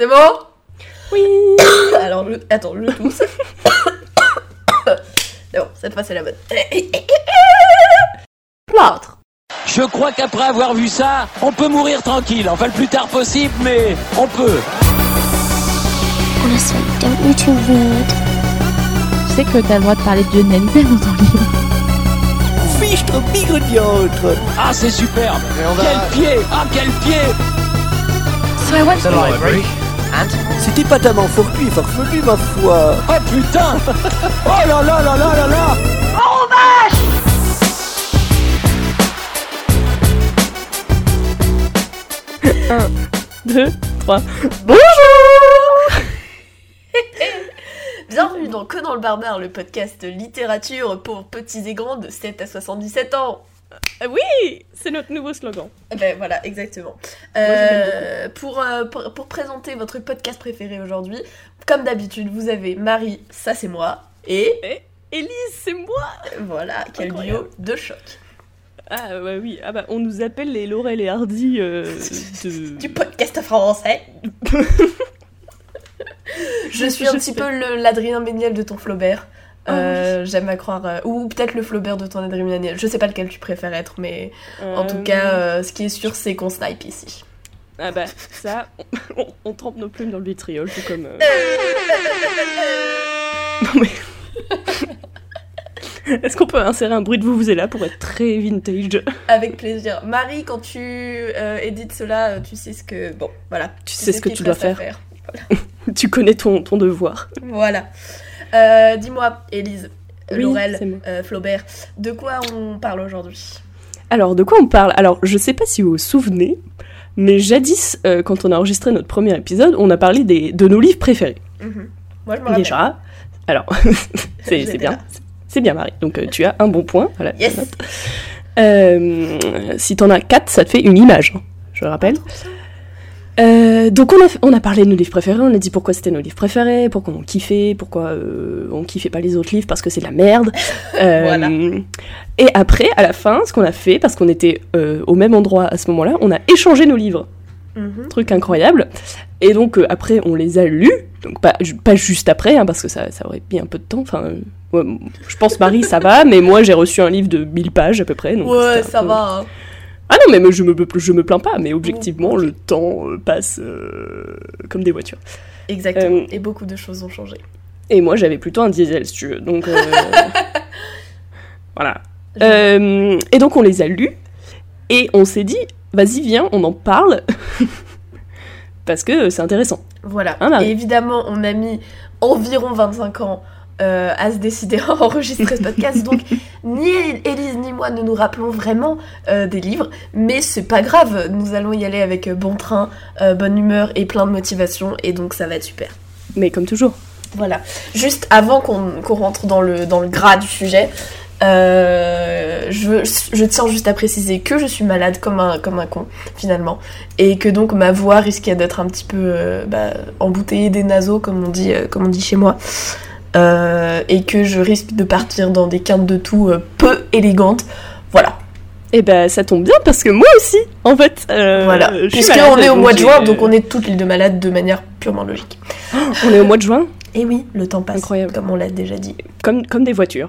C'est bon Oui Alors, je... attends, je tousse. non, cette fois c'est la bonne. Plâtre. Je crois qu'après avoir vu ça, on peut mourir tranquille. Enfin, le plus tard possible, mais on peut. Honestly, don't you read? Tu sais que t'as le droit de parler de Lionel dans ton livre. Fichtre bigre Ah, c'est superbe. Quel pied Ah, quel pied So I went to library. C'était pas tellement fortuit et farfelu, ma foi. Oh putain Oh là là là là là là 2, 3. Bienvenue dans Que dans le barbare, le podcast littérature pour petits et grands de 7 à 77 ans. Euh, Oui C'est notre nouveau slogan. Ben voilà, exactement. Euh, pour, euh, pour, pour présenter votre podcast préféré aujourd'hui, comme d'habitude, vous avez Marie, ça c'est moi, et Élise, c'est moi voilà, quel bio de choc. Ah ouais, oui, ah bah, on nous appelle les Laurel et Hardy euh, de... Du podcast français. Je suis un Je petit sais. peu l'Adrien Méniel de ton Flaubert. Ah Euh, J'aime à croire. euh, ou peut-être le Flaubert de ton Adrien. Je sais pas lequel tu préfères être, mais en tout cas, euh, ce qui est sûr, c'est qu'on snipe ici. Ah bah, ça, on, on- on trempe nos plumes dans le vitriol, tout comme... Non mais... Est-ce qu'on peut insérer un bruit de vous vous là pour être très vintage? Avec plaisir. Marie, quand tu édites cela, tu sais ce que. Bon, voilà. Tu sais ce que tu dois faire. Tu connais ton, ton devoir. Voilà. Euh, Dis-moi, Élise, Oui, Laurel, euh, Flaubert, de quoi on parle aujourd'hui? Alors, de quoi on parle? Alors, je sais pas si vous vous souvenez, mais jadis, euh, quand on a enregistré notre premier épisode, on a parlé des, de nos livres préférés. Mhm. Moi, je me rappelle. Déjà. Alors, c'est bien. C'est bien, Marie. Donc, tu as un bon point. Voilà, Yes. si t'en as 4, ça te fait une image, je le rappelle. Euh, donc on a, on a parlé de nos livres préférés, on a dit pourquoi c'était nos livres préférés, pourquoi on kiffait, pourquoi euh, on kiffait pas les autres livres parce que c'est de la merde. Euh, Voilà. Et après, à la fin, ce qu'on a fait, parce qu'on était au même endroit à ce moment-là, on a échangé nos livres Mhm. truc incroyable. Et donc euh, après, on les a lus, donc pas, ju- pas juste après, hein, parce que ça, ça aurait mis un peu de temps. Enfin, euh, ouais, je pense Marie, ça va, mais moi j'ai reçu un livre de 1000 pages à peu près. Donc Ouais, ça peu- va. hein. Ah non, mais je me, je me plains pas, mais objectivement, le temps euh, passe euh, comme des voitures. Exactement. Euh, Et beaucoup de choses ont changé. Et moi, j'avais plutôt un diesel, si tu veux. Donc euh, voilà. Et donc on les a lus, et on s'est dit, vas-y, viens, on en parle. Parce que c'est intéressant. Voilà. Hein, Et évidemment, on a mis environ 25 ans euh, à se décider à enregistrer ce podcast. Donc, ni Élise ni moi ne nous rappelons vraiment euh, des livres. Mais c'est pas grave. Nous allons y aller avec euh, bon train, euh, bonne humeur et plein de motivation. Et donc, ça va être super. Mais comme toujours. Voilà. Juste avant qu'on rentre dans le, dans le gras du sujet, euh, je, je tiens juste à préciser que je suis malade comme un, comme un con, finalement. Et que donc ma voix risquait d'être un petit peu euh, bah, embouteillée des naseaux, comme on dit, euh, comme on dit chez moi. Euh, et que je risque de partir dans des quintes de tout euh, peu élégantes. Voilà. Et ben ça tombe bien parce que moi aussi, en fait. euh, voilà. Puisqu'on est au mois de juin, donc on est toutes les deux malades de manière purement logique. On est au mois de juin, Et oui, le temps passe, Incroyable. comme on l'a déjà dit. comme, comme des voitures.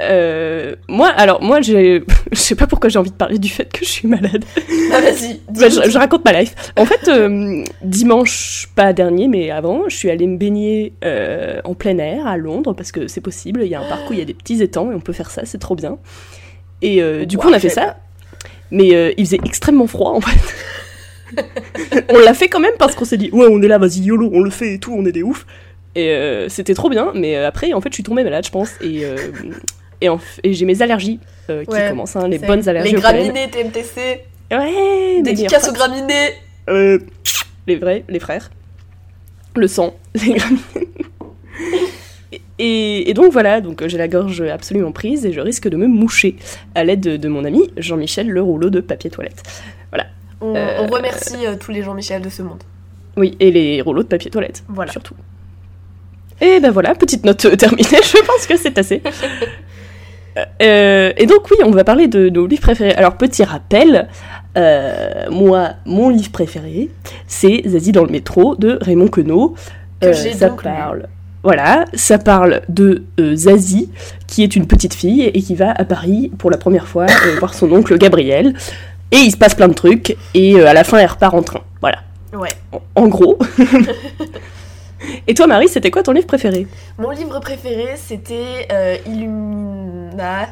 Euh, moi, alors moi, je sais pas pourquoi j'ai envie de parler du fait que je suis malade. Ah, vas-y. Bah, je, je raconte ma life. En fait, euh, dimanche, pas dernier, mais avant, je suis allée me baigner euh, en plein air à Londres parce que c'est possible. Il y a un parc où il y a des petits étangs et on peut faire ça, c'est trop bien. Et du coup, on a fait ça. Mais il faisait extrêmement froid en fait. on l'a fait quand même parce qu'on s'est dit ouais on est là vas-y YOLO on le fait et tout on est des ouf et c'était trop bien mais après en fait je suis tombée malade je pense et et, en f- et j'ai mes allergies euh, qui Ouais, commencent hein, les bonnes allergies Les graminées TMTC, ouais dédicace aux graminées. Euh, les vrais les frères le sang les graminées Et, et donc voilà, donc euh, j'ai la gorge absolument prise et je risque de me moucher à l'aide de, de mon ami Jean-Michel le rouleau de papier toilette. On, Euh, on remercie euh, tous les Jean-Michel de ce monde. Oui, et les rouleaux de papier toilette, Voilà. surtout. Et ben voilà, petite note terminée, je pense que c'est assez. Euh, et donc oui, on va parler de nos livres préférés. Alors petit rappel, Euh, moi, mon livre préféré, c'est Zazie dans le métro de Raymond Queneau. Que ça donc parle. Voilà, ça parle de euh, Zazie, qui est une petite fille et qui va à Paris pour la première fois euh, voir son oncle Gabriel. Et il se passe plein de trucs, et euh, à la fin, elle repart en train. Voilà, Ouais. en, en gros. et toi, Marie, c'était quoi ton livre préféré Mon livre préféré, c'était euh, Illumina.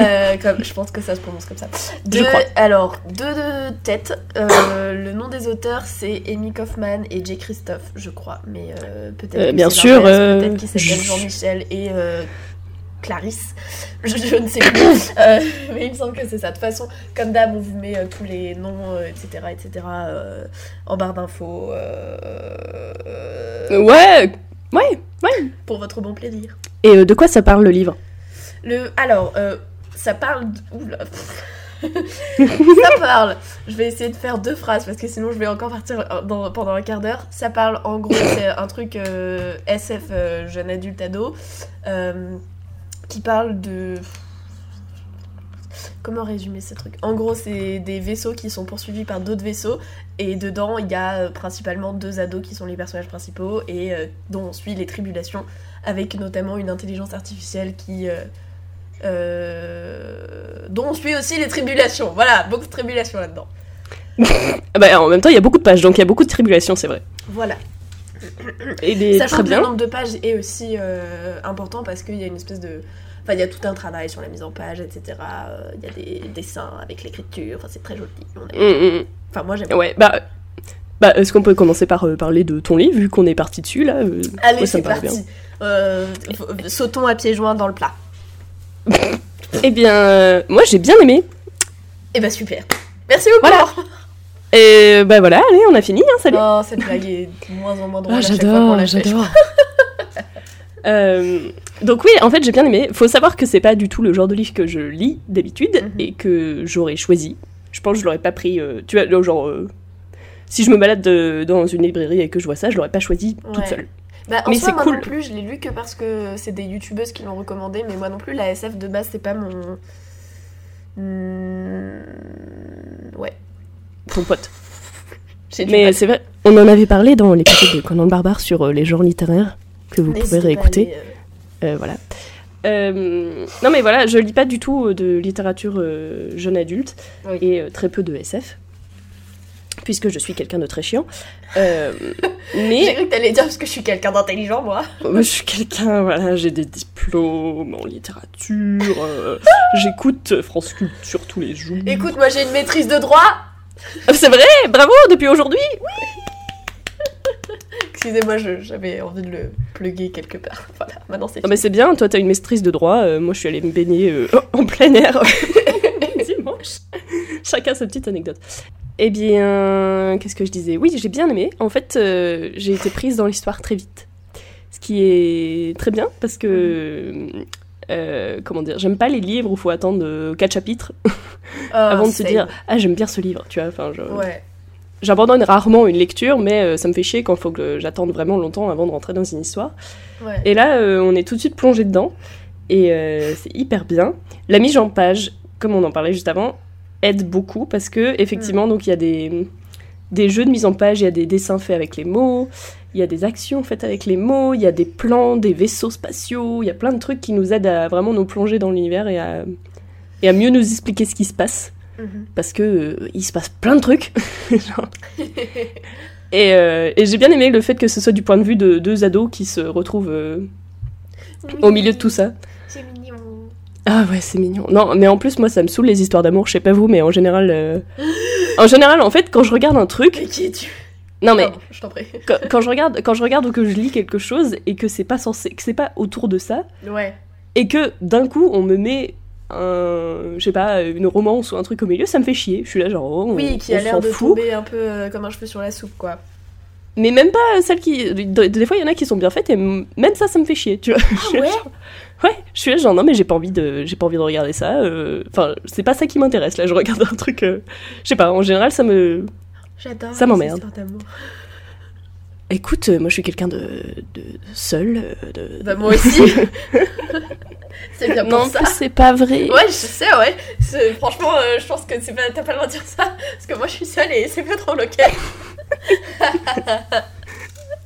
Euh, comme, je pense que ça se prononce comme ça. Je De- crois. Alors, deux de tête. Euh, le nom des auteurs, c'est Amy Kaufman et Jay Christophe, je crois. Mais euh, peut-être bien sûr, peut-être qu'ils s'appellent je- Jean-Michel et Clarisse. Je, je ne sais plus. Euh, mais il me semble que c'est ça. De toute façon, comme d'hab, on vous met euh, tous les noms, euh, etc., etc., euh, en barre d'infos. Ouais, ouais, ouais. pour votre bon plaisir. Et de quoi ça parle le livre? Le, alors, ça parle. d- Oula. ça parle. Je vais essayer de faire deux phrases parce que sinon je vais encore partir dans- pendant un quart d'heure. Ça parle en gros, c'est un truc SF jeune adulte ado qui parle de. Comment résumer ce truc? En gros, c'est des vaisseaux qui sont poursuivis par d'autres vaisseaux et dedans il y a euh, principalement deux ados qui sont les personnages principaux et euh, dont on suit les tribulations avec notamment une intelligence artificielle qui. euh, euh, dont on suit aussi les tribulations. Voilà, beaucoup de tribulations là-dedans. Ah bah, En même temps, il y a beaucoup de pages, donc il y a beaucoup de tribulations, c'est vrai. Voilà. Et des... Sachant très que le bien. nombre de pages est aussi euh, important parce qu'il y a une espèce de. Enfin, il y a tout un travail sur la mise en page, etc. Euh, Il y a des dessins avec l'écriture. Enfin, c'est très joli. Aime. Mm, mm, Enfin, moi j'aime. mm. Ouais, bah. Bah, est-ce qu'on peut commencer par euh, parler de ton livre, vu qu'on est parti dessus, là euh, Allez, c'est parti. Euh, sautons à pieds joints dans le plat. Eh bien, moi, j'ai bien aimé. Et bah, super. Merci beaucoup. Voilà. Et bah voilà, allez, on a fini, hein, salut Oh, cette blague est de moins en moins drôle. Ah, la fait. Euh, donc oui, en fait, j'ai bien aimé. Faut savoir que c'est pas du tout le genre de livre que je lis d'habitude Mhm. et que j'aurais choisi. Je pense que je l'aurais pas pris. euh, tu vois, genre. euh, si je me balade de- dans une librairie et que je vois ça, je l'aurais pas choisi toute seule. Bah, en Mais c'est moi cool. non plus, je l'ai lu que parce que c'est des youtubeuses qui l'ont recommandé, mais moi non plus, la SF de base, c'est pas mon. Hmm, Ouais. Ton pote. Mais c'est vrai, on en avait parlé dans l'épisode de Conan le Barbare sur euh, les genres littéraires que vous pouvez réécouter. euh, Euh, voilà. Euh, non mais voilà, je lis pas du tout de littérature euh, jeune adulte Oui. et très peu de SF, puisque je suis quelqu'un de très chiant. Euh, J'ai mais cru que t'allais dire parce que je suis quelqu'un d'intelligent, moi. moi, je suis quelqu'un, voilà, j'ai des diplômes en littérature, j'écoute France Culture tous les jours. Écoute, moi j'ai une maîtrise de droit. Ah, c'est vrai, bravo, depuis aujourd'hui. Excusez-moi, je- j'avais envie de le pluguer quelque part. Voilà, maintenant c'est Ah, mais c'est bien, toi t'as une maîtrise de droit, euh, moi je suis allée me baigner euh, en plein air dimanche. Chacun sa petite anecdote. Eh bien, qu'est-ce que je disais? Oui, j'ai bien aimé. En fait, euh, j'ai été prise dans l'histoire très vite. Ce qui est très bien parce que. Euh, comment dire J'aime pas les livres où il faut attendre euh, quatre chapitres Ah, avant de se dire Ah, j'aime bien ce livre, tu vois. Enfin, je- Ouais. J'abandonne rarement une lecture, mais euh, ça me fait chier quand il faut que j'attende vraiment longtemps avant de rentrer dans une histoire. Ouais. Et là, euh, on est tout de suite plongé dedans. Et euh, c'est hyper bien. La mise en page, comme on en parlait juste avant, aide beaucoup parce que, effectivement, donc il y a des, des jeux de mise en page, il y a des dessins faits avec les mots, il y a des actions faites avec les mots, il y a des plans, des vaisseaux spatiaux, il y a plein de trucs qui nous aident à vraiment nous plonger dans l'univers et à, et à mieux nous expliquer ce qui se passe. Mhm. Parce que euh, il se passe plein de trucs. Genre. Et, euh, et j'ai bien aimé le fait que ce soit du point de vue de deux ados qui se retrouvent euh, au milieu de tout ça. C'est mignon. Ah ouais, c'est mignon. Non, mais en plus, moi, ça me saoule les histoires d'amour. Je sais pas vous, mais en général, en général, en fait, quand je regarde un truc, Mais qui es-tu? Non mais je t'en prie. quand, quand je regarde, quand je regarde ou que je lis quelque chose et que c'est pas censé, que c'est pas autour de ça, Ouais. et que d'un coup on me met un, je sais pas, une romance ou un truc au milieu, ça me fait chier. Je suis là genre, oh, on- Oui, qui a l'air de fout. tomber un peu euh, comme un cheveu sur la soupe, quoi. Mais même pas celles qui, des fois il y en a qui sont bien faites et même ça, ça me fait chier, tu vois. Là, ouais je suis là genre non mais j'ai pas envie de, j'ai pas envie de regarder ça. euh, Enfin, c'est pas ça qui m'intéresse là. Je regarde un truc, euh, je sais pas. En général, ça me, J'adore. Ça m'emmerde. Écoute, euh, moi je suis quelqu'un de, de seul. euh, De, Bah, moi aussi. c'est bien pour non, ça. c'est pas vrai. Ouais, je sais, ouais. Franchement, euh, je pense que c'est pas, t'as pas le droit de dire ça. Parce que moi, je suis seule et c'est pas trop ok.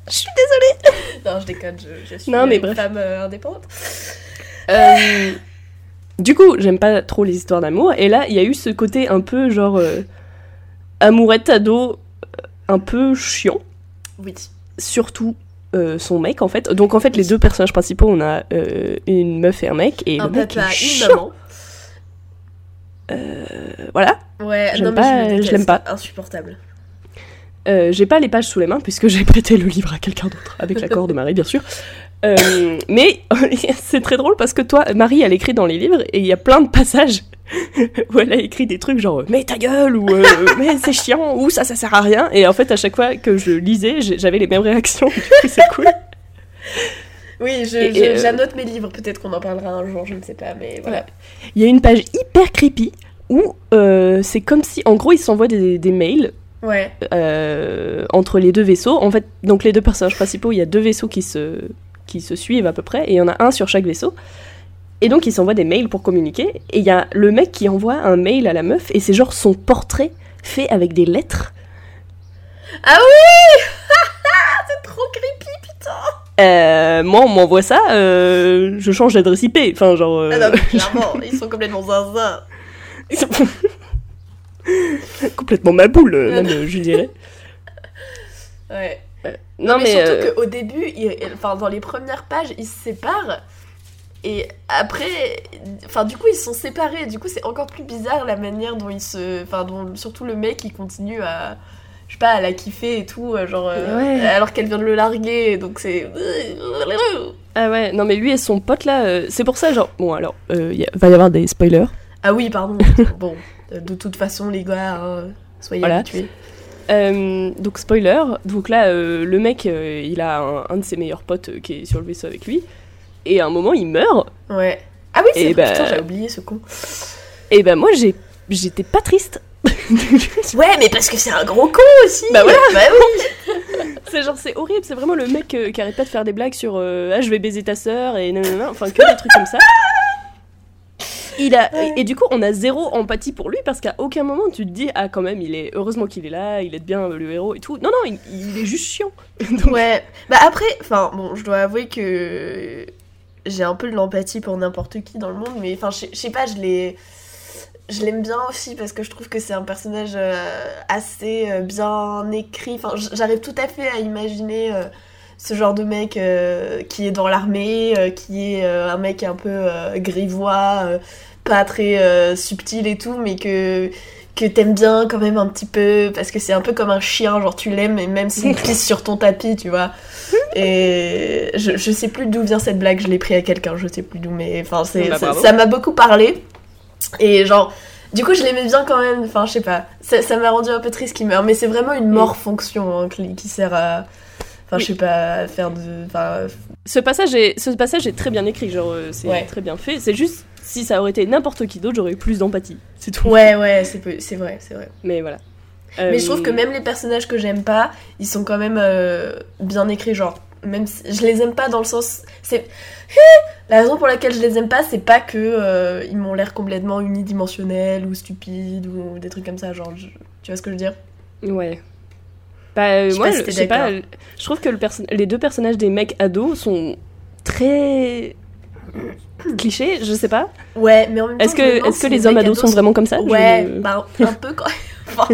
Je suis désolée. Non, je déconne, je, je suis Non, mais une bref. femme euh, indépendante. Du coup, j'aime pas trop les histoires d'amour. Et là, il y a eu ce côté un peu genre amourette ado, euh, un peu chiant. Oui. Surtout euh, son mec en fait. Donc en fait, les deux personnages principaux, on a euh, une meuf et un mec. Et Un le mec papa, est une chiant. maman. Euh, voilà. Ouais, J'aime non, mais pas- je, l'aime pas. Insupportable. J'ai pas les pages sous les mains puisque j'ai prêté le livre à quelqu'un d'autre, avec l'accord de Marie bien sûr. Euh, mais c'est très drôle parce que toi, Marie, elle écrit dans les livres et il y a plein de passages où elle a écrit des trucs genre mais ta gueule ou euh, mais c'est chiant ou ça ça sert à rien et en fait à chaque fois que je lisais j'avais les mêmes réactions du coup c'est cool. Oui, euh, j'annote mes livres, peut-être qu'on en parlera un jour, je ne sais pas, mais voilà. Il y a une page hyper creepy où c'est comme si en gros ils s'envoient des, des mails Ouais. entre les deux vaisseaux. En fait, donc les deux personnages principaux, il y a deux vaisseaux qui se, qui se suivent à peu près, et il y en a un sur chaque vaisseau. Et donc ils s'envoient des mails pour communiquer, et il y a le mec qui envoie un mail à la meuf, et c'est genre son portrait fait avec des lettres. Ah oui C'est trop creepy, putain Euh, moi, on m'envoie ça, euh, je change d'adresse IP. Enfin, genre. euh, Ah non, mais clairement, ils sont complètement zinzin. complètement ma boule, même, euh, je dirais. Ouais. Non, mais, mais. surtout euh, qu'au début, enfin, dans les premières pages, ils se séparent. Et après, enfin, du coup, ils sont séparés. Du coup, c'est encore plus bizarre la manière dont ils se. Enfin, dont surtout le mec, il continue à. Je sais pas, à la kiffer et tout, euh, genre. euh. Alors qu'elle vient de le larguer, donc c'est. Ah ouais, non, mais lui et son pote là, euh, c'est pour ça, genre. Bon, alors, il va y avoir des spoilers. Ah oui, pardon. bon, euh, de toute façon, les gars, hein, soyez Voilà. habitués. Euh, donc spoiler, donc là euh, le mec euh, il a un, un de ses meilleurs potes qui est sur le vaisseau avec lui et à un moment il meurt Ouais. Ah oui, c'est bah- putain, j'ai oublié ce con. et ben moi j'ai j'étais pas triste. Ouais, mais parce que c'est un gros con aussi. Bah voilà. Bah oui. c'est genre c'est horrible, c'est vraiment le mec qui arrête pas de faire des blagues sur ah je vais baiser ta sœur et nanana, enfin que des trucs comme ça. Il a et, et du coup on a zéro empathie pour lui parce qu'à aucun moment tu te dis ah quand même il est heureusement qu'il est là, il est bien euh, le héros et tout. Non non, il, il est juste chiant. Donc, Ouais. Bah après, enfin, bon, je dois avouer que j'ai un peu de l'empathie pour n'importe qui dans le monde, mais enfin, je sais pas, je l'ai. Je l'aime bien aussi parce que je trouve que c'est un personnage euh, assez euh, bien écrit. Enfin, j'arrive tout à fait à imaginer euh, ce genre de mec euh, qui est dans l'armée, euh, qui est euh, un mec un peu euh, grivois, euh, pas très euh, subtil et tout, mais que que t'aimes bien quand même un petit peu parce que c'est un peu comme un chien, genre tu l'aimes et même s'il pisse sur ton tapis, tu vois. Et je, je sais plus d'où vient cette blague, je l'ai pris à quelqu'un, je sais plus d'où, mais enfin c'est Bah, ça- m'a beaucoup parlé. Et genre, du coup je l'aimais bien quand même, enfin je sais pas, ça m'a rendu un peu triste qu'il meure, mais c'est vraiment une mort fonction hein, qui, qui sert à. Enfin, je sais pas, faire de. Enfin, Ce passage est, ce passage est très bien écrit, genre euh, c'est Ouais. très bien fait. C'est juste si ça aurait été n'importe qui d'autre, j'aurais eu plus d'empathie. C'est tout. ouais, ouais, c'est peu- c'est vrai, c'est vrai. Mais voilà. Mais je Euh, trouve que même les personnages que j'aime pas, ils sont quand même euh, bien écrits. Genre, même si je les aime pas dans le sens. C'est la raison pour laquelle je les aime pas, c'est pas que euh, ils m'ont l'air complètement unidimensionnels ou stupides ou des trucs comme ça. Genre, je- tu vois ce que je veux dire? Ouais. Bah, euh, Je moi, si je sais pas, je trouve que le les deux personnages des mecs ados sont très clichés, je sais pas. Ouais, mais en même temps. Est-ce je que, demande est-ce que si les hommes ados sont vraiment comme ça Je- Ouais, bah, un peu quand Enfin,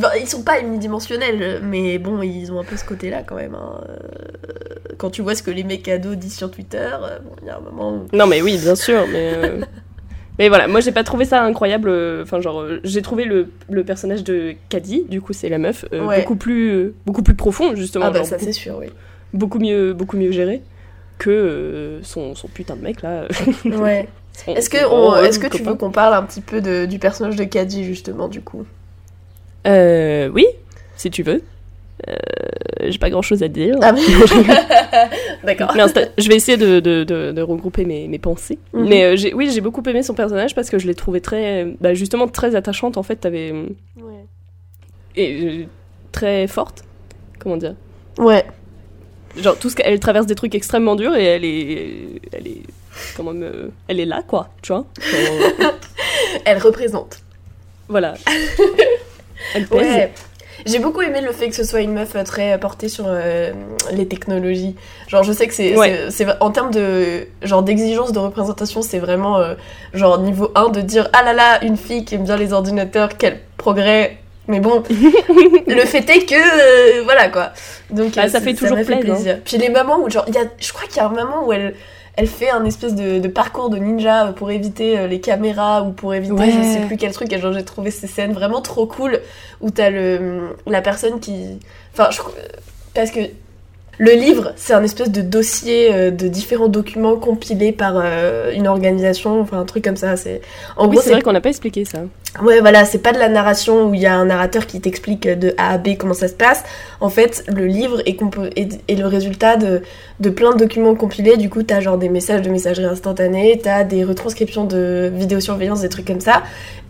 bah, ils sont pas unidimensionnels, mais bon, ils ont un peu ce côté-là quand même. hein. Euh, Quand tu vois ce que les mecs ados disent sur Twitter, euh, bon, il y a un moment où. Non, mais oui, bien sûr, mais. euh, Mais voilà, moi j'ai pas trouvé ça incroyable. euh, Enfin, genre, euh, j'ai trouvé le, le personnage de Caddy, du coup c'est la meuf, euh, Ouais. beaucoup plus euh, beaucoup plus profond justement, Ah bah genre, ça c'est sûr, oui. beaucoup mieux beaucoup mieux géré que euh, son, son putain de mec là. Ouais. Est-ce que, on- gros est-ce que tu veux qu'on parle un petit peu de- du personnage de Caddy justement du coup? Euh, oui, si tu veux. J'ai pas grand chose à dire. Ah, D'accord. Je vais essayer de, de- de- de regrouper mes, mes pensées. Mhm. Mais euh, oui, j'ai beaucoup aimé son personnage parce que je l'ai trouvé très, bah, justement très attachante en fait. T'avais euh, et euh, très forte. Comment dire? Ouais. genre tout ce qu'elle traverse des trucs extrêmement durs et elle est, elle est, comment me, elle est là quoi, tu vois? Genre, Elle représente. voilà. Elle pèse. Ouais. J'ai beaucoup aimé le fait que ce soit une meuf euh, très portée sur euh, les technologies. Genre, je sais que c'est, Ouais. en termes de genre d'exigence de représentation, c'est vraiment euh, genre niveau 1 de dire ah là là, une fille qui aime bien les ordinateurs, quel progrès. Mais bon, le fait est que euh, voilà quoi. Donc Bah, euh, ça fait toujours fait plaisir. Puis les moments où genre y a, je crois qu'il y a un moment où elle elle fait un espèce de, de parcours de ninja pour éviter euh, les caméras ou pour éviter Ouais. je sais plus quel truc et genre j'ai trouvé ces scènes vraiment trop cool où t'as le la personne qui enfin je parce que le livre c'est un espèce de dossier euh, de différents documents compilés par euh, une organisation enfin un truc comme ça c'est en Oui, gros c'est vrai qu'on n'a pas expliqué ça. Ouais, voilà, c'est pas de la narration où il y a un narrateur qui t'explique de A à B comment ça se passe. En fait, le livre est, compo- est, est le résultat de, de plein de documents compilés. Du coup, t'as genre des messages de messagerie instantanée, t'as des retranscriptions de vidéosurveillance, des trucs comme ça.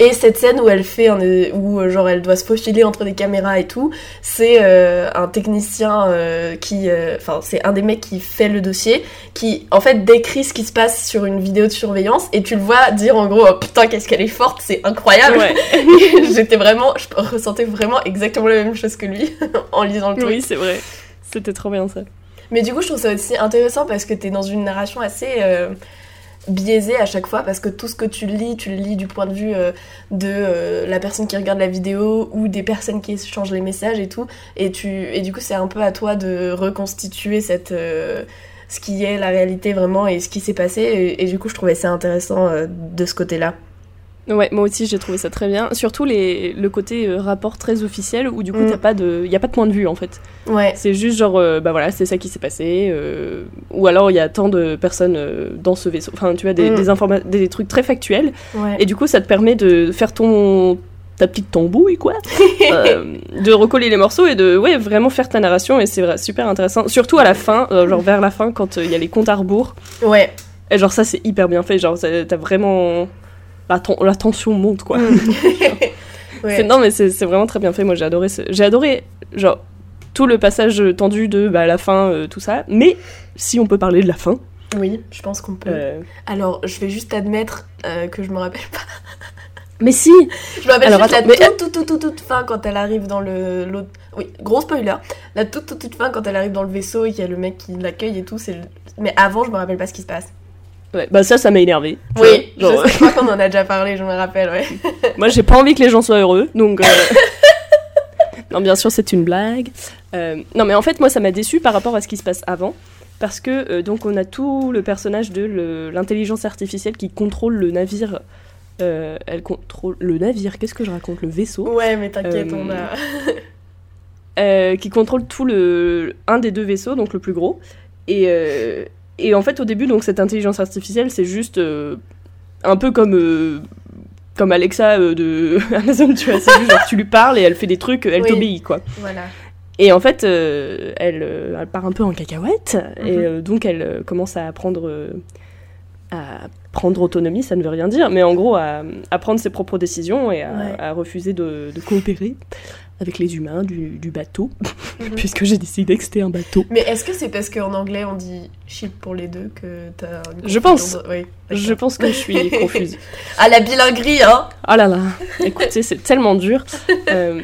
Et cette scène où elle fait, un, où euh, genre elle doit se faufiler entre des caméras et tout, c'est euh, un technicien euh, qui, euh, enfin, c'est un des mecs qui fait le dossier, qui en fait décrit ce qui se passe sur une vidéo de surveillance et tu le vois dire en gros, oh, putain, qu'est-ce qu'elle est forte, c'est incroyable. Ouais. J'étais vraiment, je ressentais vraiment exactement la même chose que lui en lisant le truc. oui, c'est vrai. C'était trop bien ça. Mais du coup, je trouve ça aussi intéressant parce que t'es dans une narration assez biaisée à chaque fois parce que tout ce que tu lis, tu le lis du point de vue euh, de euh, la personne qui regarde la vidéo ou des personnes qui échangent les messages et tout. Et, tu, et du coup, c'est un peu à toi de reconstituer cette. euh, ce qui est la réalité vraiment et ce qui s'est passé et, du coup je trouvais ça intéressant de ce côté-là. Ouais, moi aussi j'ai trouvé ça très bien. Surtout les, le côté euh, rapport très officiel où du coup Mm. t'as pas de, y a pas de point de vue en fait. Ouais, C'est juste genre, euh, bah voilà, c'est ça qui s'est passé. euh, ou alors il y a tant de personnes euh, dans ce vaisseau. Enfin, tu des, Mm. des, informa- des trucs très factuels. ouais. Et du coup, ça te permet de faire ton ta petite tambouille quoi, de recoller les morceaux et de ouais vraiment faire ta narration et c'est super intéressant. Surtout à la fin, genre vers la fin quand il y a les comptes à rebours. Ouais. Et genre ça c'est hyper bien fait, genre t'as vraiment la, ten- la tension monte quoi. Ouais. C'est- non mais c'est vraiment très bien fait. Moi j'ai adoré, ce- j'ai adoré genre tout le passage tendu de bah, la fin, euh, tout ça. Mais si on peut parler de la fin, Oui, je pense qu'on peut. euh, Alors, je vais juste admettre euh, que je me rappelle pas. mais si, Je me rappelle Alors, juste attends, la mais- toute, toute, toute, toute, fin quand elle arrive dans le. Oui, gros spoiler. La toute, toute, toute fin quand elle arrive dans le vaisseau et qu'il y a le mec qui l'accueille et tout. c'est le- Mais avant, je me rappelle pas ce qui se passe. Ouais, bah ça ça m'a énervé. Oui, vois, genre, je, sais, je crois qu'on en a déjà parlé, je me rappelle, ouais. Moi, j'ai pas envie que les gens soient heureux, donc. euh, non, bien sûr, c'est une blague. Euh, non, mais en fait, moi, ça m'a déçu par rapport à ce qui se passe avant. Parce que, euh, donc, on a tout le personnage de l'intelligence artificielle qui contrôle le navire. Elle contrôle le navire, qu'est-ce que je raconte Le vaisseau? Ouais, mais t'inquiète, on a. Qui contrôle tout le. un des deux vaisseaux, donc le plus gros. Et. Et en fait, au début, donc cette intelligence artificielle, c'est juste euh, un peu comme euh, comme Alexa euh, de Amazon, tu vois. C'est juste genre tu lui parles et elle fait des trucs, elle Oui. t'obéit, quoi. Voilà. Et en fait, elle, elle part un peu en cacahuète et Mhm. donc elle commence à prendre euh, à prendre autonomie, ça ne veut rien dire, mais en gros à, à prendre ses propres décisions et à, Ouais. à refuser de, de coopérer avec les humains du, du bateau, Mhm. puisque j'ai décidé que c'était un bateau. Mais est-ce que c'est parce qu'en anglais on dit ship pour les deux que t'as une Je pense. de- Oui. Je pense que je suis confuse. Ah, la bilinguerie, hein Oh là là, écoutez, c'est tellement dur. Euh,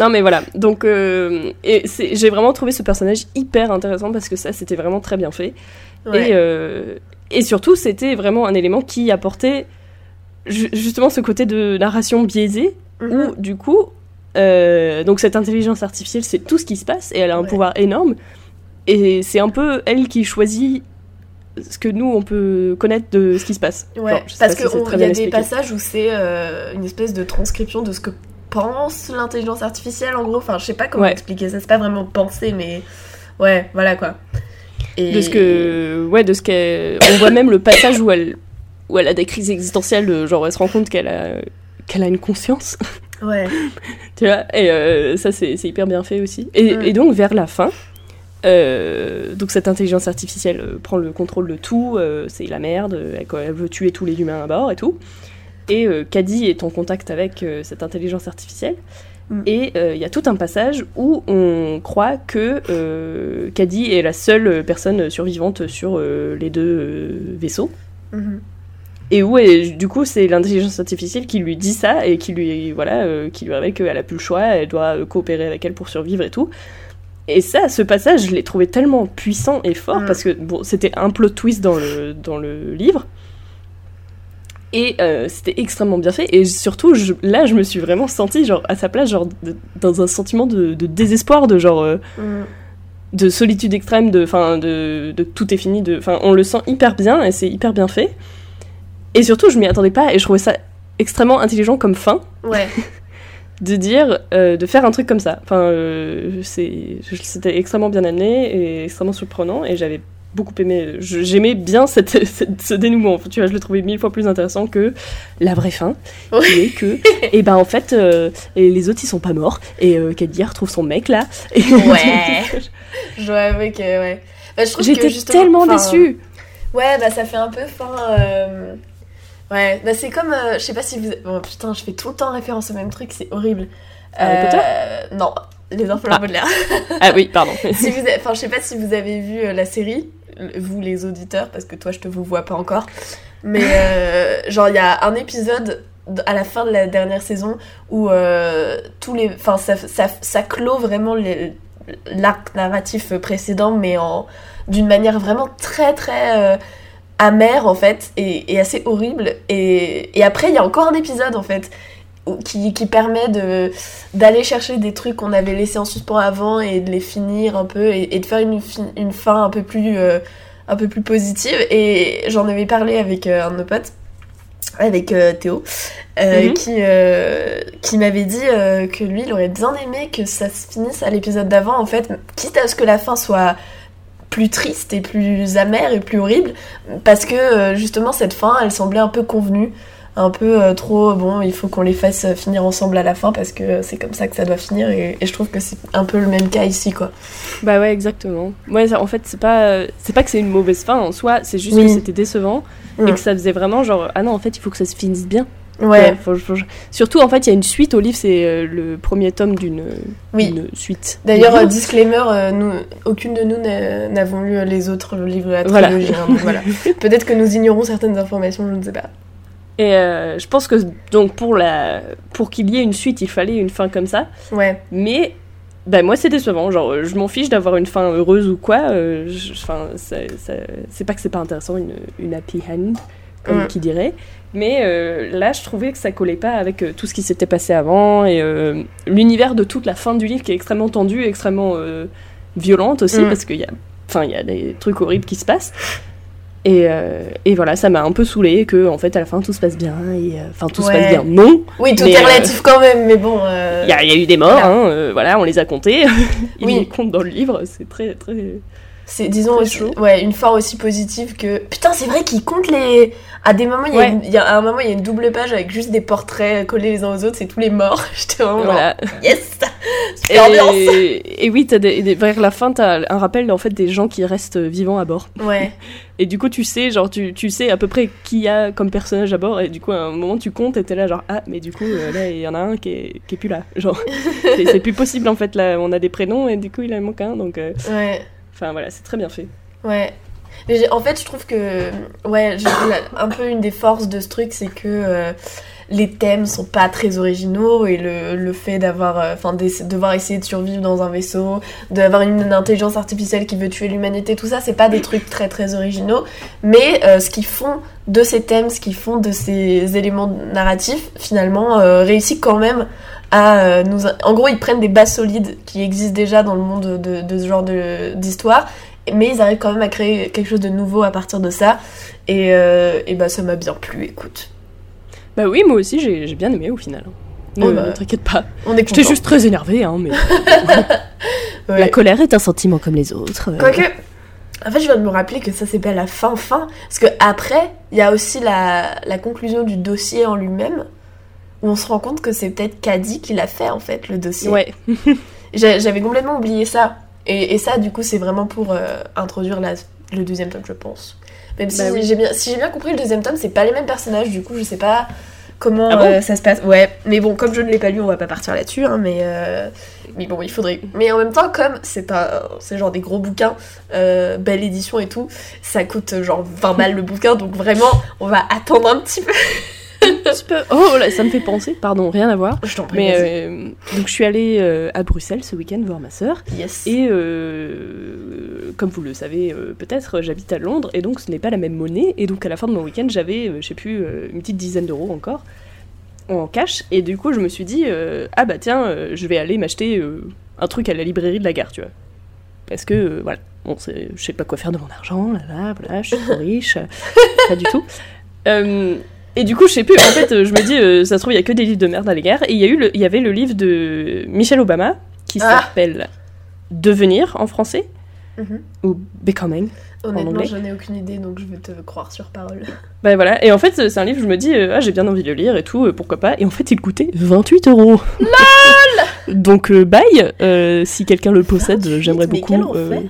non mais voilà, donc euh, j'ai vraiment trouvé ce personnage hyper intéressant parce que ça c'était vraiment très bien fait. Ouais. Et, euh, et surtout, c'était vraiment un élément qui apportait ju- justement ce côté de narration biaisée, Mhm. où du coup, euh, donc cette intelligence artificielle, c'est tout ce qui se passe, et elle a un Ouais. pouvoir énorme, et c'est un peu elle qui choisit ce que nous, on peut connaître de ce qui se passe. Ouais, parce si qu'il y a des passages où c'est euh, une espèce de transcription de ce que pense l'intelligence artificielle, en gros. Enfin, je sais pas comment Ouais. expliquer ça, c'est pas vraiment penser, mais ouais, voilà quoi. Et... de ce que ouais de ce qu'elle on voit même le passage où elle où elle a des crises existentielles de genre elle se rend compte qu'elle a qu'elle a une conscience Ouais, tu vois et euh, ça c'est c'est hyper bien fait aussi et, et donc vers la fin euh, donc cette intelligence artificielle euh, prend le contrôle de tout c'est la merde elle, elle veut tuer tous les humains à bord et tout et Caddy est en contact avec cette intelligence artificielle Mm. Et il y a tout un passage où on croit que Caddy est la seule personne survivante sur les deux vaisseaux. Mhm. Et où, et, du coup, c'est l'intelligence artificielle qui lui dit ça et qui lui, voilà, euh, qui lui révèle qu'elle a plus le choix, elle doit euh, coopérer avec elle pour survivre et tout. Et ça, ce passage, je l'ai trouvé tellement puissant et fort Mm. parce que bon, c'était un plot twist dans le, dans le livre. Et euh, c'était extrêmement bien fait. Et surtout, je- là, je me suis vraiment sentie genre, à sa place, genre, de- dans un sentiment de, de désespoir, de genre. euh, Mhm. de solitude extrême, de, fin, de, de tout est fini, de, fin, on le sent hyper bien et c'est hyper bien fait. Et surtout, je m'y attendais pas et je trouvais ça extrêmement intelligent comme fin Ouais. de dire, euh, de faire un truc comme ça. Enfin, euh, c'était extrêmement bien amené et extrêmement surprenant et j'avais beaucoup aimé, j'aimais bien cette, cette- ce dénouement. Tu vois, je le trouvais mille fois plus intéressant que la vraie fin, qui est que, et ben en fait, euh, et les autres ils sont pas morts et euh, Caddy retrouve son mec là. Et Ouais. Je dois avouer que, ouais. Bah, J'étais tellement déçue. Ouais, bah ça fait un peu fin. Ouais, bah c'est comme. euh, je sais pas si vous. Bon, putain, je fais tout le temps référence au même truc, c'est horrible. Harry Potter Euh, Non, les orphelins Ah. Baudelaire. Ah oui, pardon. si vous avez- Enfin, je sais pas si vous avez vu euh, la série, vous les auditeurs, parce que toi je te vous vois pas encore. Mais euh, genre, il y a un épisode à la fin de la dernière saison où euh, tous les. Enfin, ça, ça, ça clôt vraiment l'arc narratif précédent, mais en d'une manière vraiment très très. euh, amère en fait et, et assez horrible et, et après il y a encore un épisode en fait qui, qui permet de d'aller chercher des trucs qu'on avait laissés en suspens avant et de les finir un peu et, et de faire une, fi- une fin un peu plus euh, un peu plus positive et j'en avais parlé avec euh, un de nos potes avec euh, Théo euh, Mhm. qui euh, qui m'avait dit que lui il aurait bien aimé que ça se finisse à l'épisode d'avant en fait quitte à ce que la fin soit plus triste et plus amère et plus horrible parce que euh, justement cette fin elle semblait un peu convenue un peu euh, trop bon il faut qu'on les fasse euh, finir ensemble à la fin parce que c'est comme ça que ça doit finir et, et je trouve que c'est un peu le même cas ici quoi Bah ouais, exactement. Ouais, ça, en fait, c'est pas, c'est pas que c'est une mauvaise fin en soi, c'est juste Oui. que c'était décevant Mm. et que ça faisait vraiment genre ah non, en fait, il faut que ça se finisse bien. Ouais faut- faut- Surtout, en fait, il y a une suite au livre, c'est euh, le premier tome d'une Oui. suite. d'ailleurs euh, disclaimer euh, nous aucune de nous n'a- n'avons lu les autres livres de la Voilà. hein, donc voilà peut-être que nous ignorons certaines informations je ne sais pas Et euh, je pense que donc pour la, pour qu'il y ait une suite, il fallait une fin comme ça. ouais Mais bah moi c'est décevant, genre je m'en fiche d'avoir une fin heureuse ou quoi, enfin c'est pas que c'est pas intéressant une, une happy end comme Mm. qui dirait, mais euh, là je trouvais que ça collait pas avec euh, tout ce qui s'était passé avant et euh, l'univers de toute la fin du livre qui est extrêmement tendu, extrêmement euh, violente aussi Mm. parce qu'il y a, enfin il y a des trucs horribles qui se passent. Et, et voilà, ça m'a un peu saoulé que en fait à la fin tout se passe bien et enfin tout se passe bien. Non, oui tout Mais, est relatif quand même mais bon il y, y a eu des morts, voilà. hein, voilà, on les a comptés. Il Oui. les compte dans le livre, c'est très très. C'est, disons, aussi- ouais, une fin aussi positive que. Putain, c'est vrai qu'il compte les. À des moments, il y a Ouais. y un moment, il y a une double page avec juste des portraits collés les uns aux autres, c'est tous les morts. J'étais vraiment. genre, Voilà. Yes Super ambiance Et, et oui, des, des- vers la fin, t'as un rappel en fait des gens qui restent vivants à bord. Ouais. Et du coup, tu sais, genre, tu, tu sais à peu près qui y a comme personnage à bord. Et du coup, à un moment, tu comptes et t'es là, genre, ah, mais du coup, euh, là, il y en a un qui est, qui est plus là. Genre, c'est c'est plus possible en fait. Là, on a des prénoms et du coup, il en manque un. Donc, euh, Ouais. enfin, voilà, c'est très bien fait. Ouais. En fait, je trouve que. Ouais, un peu une des forces de ce truc, c'est que. euh, les thèmes sont pas très originaux et le, fait d'avoir euh, enfin d'essa- devoir essayer de survivre dans un vaisseau d'avoir une, intelligence artificielle qui veut tuer l'humanité tout ça c'est pas des trucs très très originaux mais euh, ce qu'ils font de ces thèmes ce qu'ils font de ces éléments narratifs finalement réussit quand même à nous en gros ils prennent des bases solides qui existent déjà dans le monde de, de ce genre de- d'histoire mais ils arrivent quand même à créer quelque chose de nouveau à partir de ça et, euh, et bah ça m'a bien plu écoute Bah oui, moi aussi, j'ai bien aimé au final. Ne, Oh bah. ne t'inquiète pas. on est J'étais juste très énervée, hein, mais. Ouais. La colère est un sentiment comme les autres. euh. Quoique, en fait, je viens de me rappeler que ça, c'est pas la fin fin. Parce que après, il y a aussi la, la conclusion du dossier en lui-même, où on se rend compte que c'est peut-être Caddy qui l'a fait, en fait, le dossier. Ouais. J'a- J'avais complètement oublié ça. Et, et ça, du coup, c'est vraiment pour euh, introduire la- le deuxième tome, je pense. Même si Bah oui. j'ai bien, si j'ai bien compris, le deuxième tome, c'est pas les mêmes personnages, du coup, je sais pas comment Ah bon euh, ça se passe. Ouais, mais bon, comme je ne l'ai pas lu, on va pas partir là-dessus, hein, mais, euh, mais bon, il faudrait. Mais en même temps, comme c'est un, c'est genre des gros bouquins, euh, belle édition et tout, ça coûte genre 20 balles le bouquin, donc vraiment, on va attendre un petit peu. Un petit peu. Oh là, ça me fait penser, pardon, rien à voir. Je t'en prie, Mais euh, donc je suis allée euh, à Bruxelles ce week-end voir ma sœur. yes. Et euh, comme vous le savez euh, peut-être, j'habite à Londres et donc ce n'est pas la même monnaie. Et donc à la fin de mon week-end, j'avais, euh, je sais plus, euh, une petite dizaine d'euros encore en cash. Et du coup, je me suis dit, euh, ah bah tiens, euh, je vais aller m'acheter euh, un truc à la librairie de la gare, tu vois. Parce que, euh, voilà, bon, je sais pas quoi faire de mon argent, là là, voilà, je suis trop riche, euh, pas du tout. Euh, et du coup, je sais plus, en fait, je me dis, euh, ça se trouve, il y a que des livres de merde à la gare. Et il y, a eu le- y avait le livre de Michelle Obama qui Ah. s'appelle Devenir en français Mhm. ou Becoming. Honnêtement, anglais. je n'ai aucune idée, donc je vais te croire sur parole. Bah voilà, et en fait, c'est un livre, je me dis, euh, ah, j'ai bien envie de le lire et tout, euh, pourquoi pas. Et en fait, il coûtait 28 euros. LOL Donc, euh, bye, si quelqu'un le possède, 28, j'aimerais beaucoup quel enfer.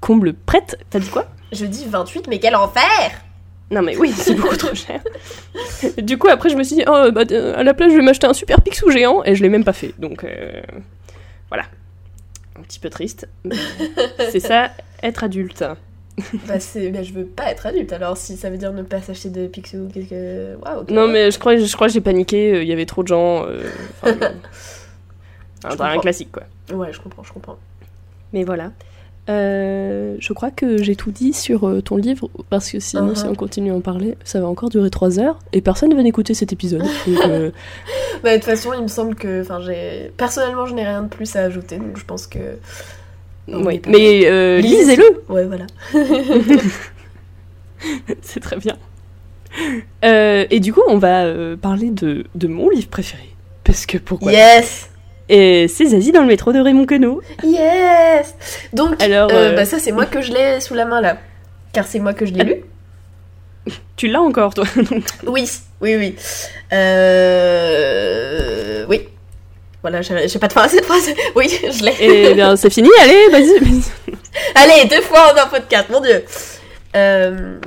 qu'on me le prête. T'as dit quoi? Je dis 28, mais quel enfer Non mais oui, c'est beaucoup trop cher. du coup, après, je me suis dit, oh, bah, à la place, je vais m'acheter un super Picsou géant, et je l'ai même pas fait. Donc, euh, voilà. Un petit peu triste. c'est ça, être adulte. Bah, c'est... bah, je veux pas être adulte, alors si ça veut dire ne pas s'acheter de Picsou, qu'est-ce que... Waouh, ok. Non, mais je crois, je crois que j'ai paniqué, euh, il y avait trop de gens. euh, un, un classique, quoi. Ouais, je comprends, je comprends. Mais voilà. Euh, je crois que j'ai tout dit sur euh, ton livre, parce que sinon, Uh-huh. si on continue à en parler, ça va encore durer 3 heures, et personne ne va écouter cet épisode. Euh, Bah, de toute façon, il me semble que... Personnellement, je n'ai rien de plus à ajouter, donc je pense que... ouais. Mais Lisez. lisez-le Ouais, voilà. C'est très bien. Et du coup, on va parler de, de mon livre préféré. Parce que pourquoi Yes Et c'est Zazie dans le métro de Raymond Queneau. Yes Donc, Alors, euh, euh, bah, ça, c'est moi que je l'ai sous la main, là. Car c'est moi que je l'ai lu. tu l'as encore, toi Oui, oui, oui. Euh... Oui. Voilà, j'ai pas de fin à cette phrase. Oui, je l'ai. Et bien, c'est fini, allez, vas-y. vas-y. Allez, deux fois en un podcast, mon dieu. Euh,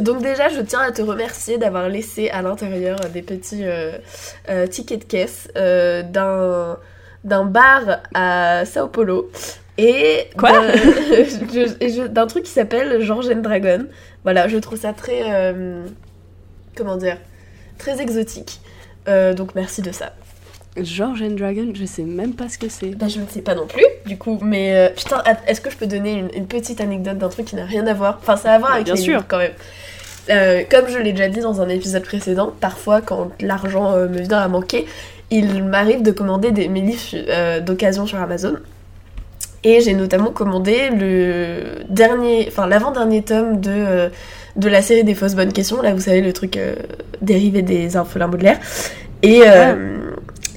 Donc déjà, je tiens à te remercier d'avoir laissé à l'intérieur des petits euh, euh, tickets de caisse euh, d'un d'un bar à Sao Paulo et Quoi d'un- truc qui s'appelle George and Dragon. Voilà, je trouve ça très euh, comment dire, très exotique. Euh, donc merci de ça. George and Dragon, je sais même pas ce que c'est. Bah, je ne sais pas non plus, du coup, mais euh, putain, att- est-ce que je peux donner une, une petite anecdote d'un truc qui n'a rien à voir? Enfin, ça a à voir avec Bien les sûr. livres, quand même. Euh, comme je l'ai déjà dit dans un épisode précédent, parfois quand l'argent euh, me vient à manquer, il m'arrive de commander des, mes livres euh, d'occasion sur Amazon. Et j'ai notamment commandé le dernier, enfin l'avant-dernier tome de, de la série des fausses bonnes questions. Là, vous savez, le truc euh, dérivé des orphelins Baudelaire. Et, euh,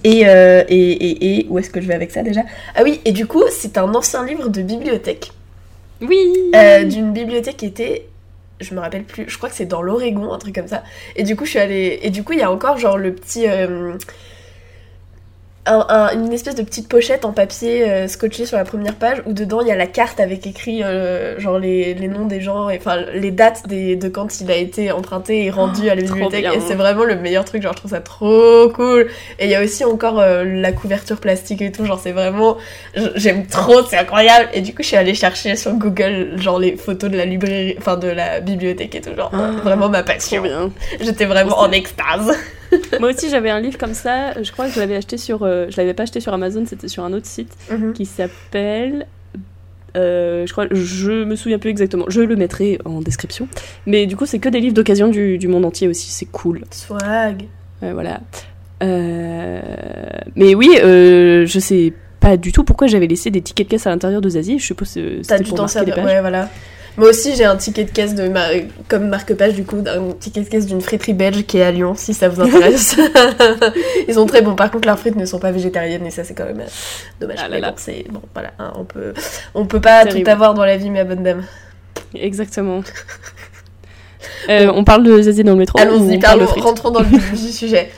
et, euh, et, et, et où est-ce que je vais avec ça déjà? Ah oui, et du coup, c'est un ancien livre de bibliothèque. Oui Euh, D'une bibliothèque qui était. Je me rappelle plus, je crois que c'est dans l'Oregon, un truc comme ça. Et du coup, je suis allée. Et du coup, il y a encore genre le petit. euh, un- un- une espèce de petite pochette en papier euh, scotché sur la première page où dedans il y a la carte avec écrit euh, genre les, les noms des gens et enfin les dates des, de quand il a été emprunté et rendu à la Oh, bibliothèque. et c'est vraiment le meilleur truc genre je trouve ça trop cool. Et il y a aussi encore euh, la couverture plastique et tout genre c'est vraiment j'aime trop c'est incroyable. Et du coup je suis allée chercher sur Google genre les photos de la librairie enfin de la bibliothèque et tout genre Ah, vraiment ma passion. j'étais vraiment en extase Moi aussi, j'avais un livre comme ça. Je crois que je l'avais acheté sur. euh, je l'avais pas acheté sur Amazon, c'était sur un autre site Mhm. qui s'appelle. euh, je crois, je me souviens plus exactement. Je le mettrai en description. Mais du coup, c'est que des livres d'occasion du, du monde entier aussi. C'est cool. swag Ouais, voilà. Euh, Mais oui, euh, je sais pas du tout pourquoi j'avais laissé des tickets de caisse à l'intérieur de Zazie. Je suppose que c'était pour marquer les pages. Ouais, voilà. Moi aussi, j'ai un ticket de caisse de ma... comme marque-page, du coup, un ticket de caisse d'une friterie belge qui est à Lyon, si ça vous intéresse. Ils sont très bons. Par contre, leurs frites ne sont pas végétariennes et ça, c'est quand même euh, dommage. Ah là Mais là. bon, c'est bon, voilà. hein, on peut, on peut pas Terrible. tout avoir dans la vie, ma bonne dame. Exactement. Euh, on parle de Zazie dans le métro Allons-y, rentrons dans le vif du sujet.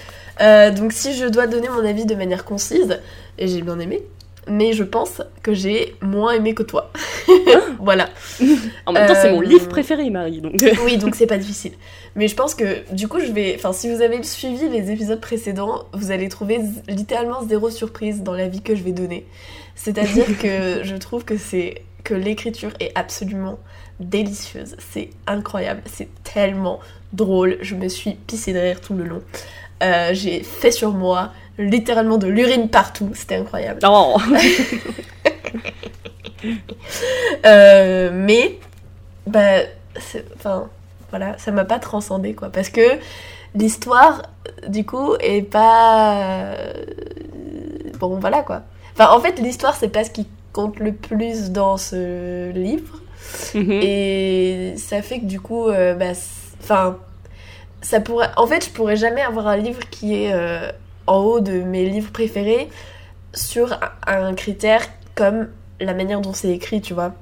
Euh, donc, si je dois donner mon avis de manière concise, et j'ai bien aimé, mais je pense que j'ai moins aimé que toi. voilà. En même temps, c'est mon Euh, livre préféré, Marie. Donc... Oui, donc c'est pas difficile. Mais je pense que du coup, je vais. Enfin, si vous avez suivi les épisodes précédents, vous allez trouver littéralement zéro surprise dans l'avis que je vais donner. C'est-à-dire que je trouve que c'est que l'écriture est absolument délicieuse. C'est incroyable. C'est tellement drôle. Je me suis pissée de rire tout le long. Euh, J'ai fait sur moi littéralement de l'urine partout. C'était incroyable. Oh. Euh, mais, bah, enfin, voilà, ça m'a pas transcendé quoi. Parce que l'histoire, du coup, est pas. euh, Bon, voilà quoi. Enfin, en fait, l'histoire, c'est pas ce qui compte le plus dans ce livre. Mhm. Et ça fait que du coup, euh, bah, enfin, ça pourrait. En fait, je pourrais jamais avoir un livre qui est euh, en haut de mes livres préférés sur un, critère comme la manière dont c'est écrit, tu vois.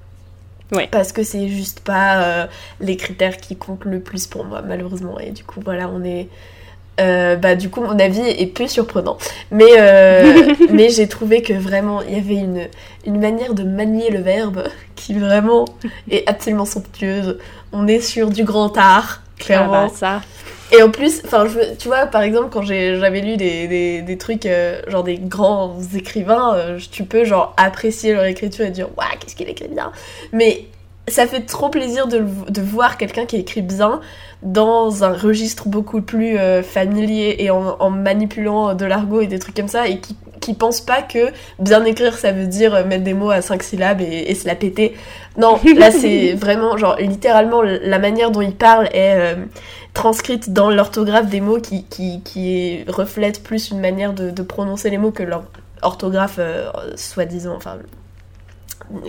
Ouais. Parce que c'est juste pas euh, les critères qui comptent le plus pour moi, malheureusement. Et du coup, voilà, on est. euh, bah, du coup, mon avis est peu surprenant. Mais, euh, mais j'ai trouvé que vraiment, il y avait une, une manière de manier le verbe qui vraiment est absolument somptueuse. On est sur du grand art, Ah clairement. bah, ça. Et en plus, tu vois, par exemple, quand j'avais lu des, trucs, euh, genre des grands écrivains, euh, tu peux genre apprécier leur écriture et dire, waouh, qu'est-ce qu'il écrit bien. Mais ça fait trop plaisir de voir quelqu'un qui écrit bien dans un registre beaucoup plus euh, familier et en, en manipulant de l'argot et des trucs comme ça et qui, qui pense pas que bien écrire ça veut dire euh, mettre des mots à cinq syllabes et, et se la péter. Non, là c'est vraiment genre littéralement la manière dont il parle est euh, transcrite dans l'orthographe des mots qui, qui, qui reflète plus une manière de, de prononcer les mots que leur orthographe euh, soi-disant, enfin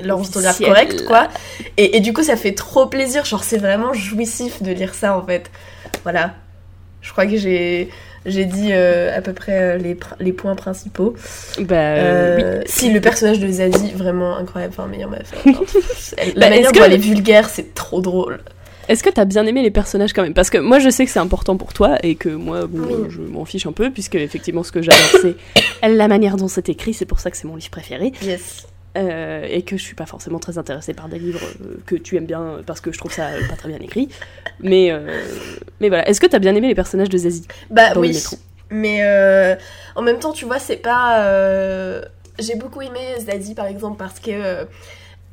leur orthographe correcte quoi. Et, et du coup ça fait trop plaisir, genre c'est vraiment jouissif de lire ça en fait. Voilà. Je crois que j'ai j'ai dit euh, à peu près euh, les, points principaux. Bah, Euh, oui. Si le personnage de Zazie, vraiment incroyable, enfin meilleure meuf. Elle- Bah, la manière dont que- elle est vulgaire, c'est trop drôle. Est-ce que t'as bien aimé les personnages quand même? Parce que moi je sais que c'est important pour toi et que moi bon, Oui. je m'en fiche un peu puisque effectivement ce que j'adore c'est la manière dont c'est écrit, c'est pour ça que c'est mon livre préféré Yes. Euh, et que je suis pas forcément très intéressée par des livres euh, que tu aimes bien parce que je trouve ça euh, pas très bien écrit. Mais euh, mais voilà, est-ce que t'as bien aimé les personnages de Zazie Bah dans le oui. métro? Mais euh, en même temps, tu vois, c'est pas. euh, J'ai beaucoup aimé Zazie par exemple parce que euh,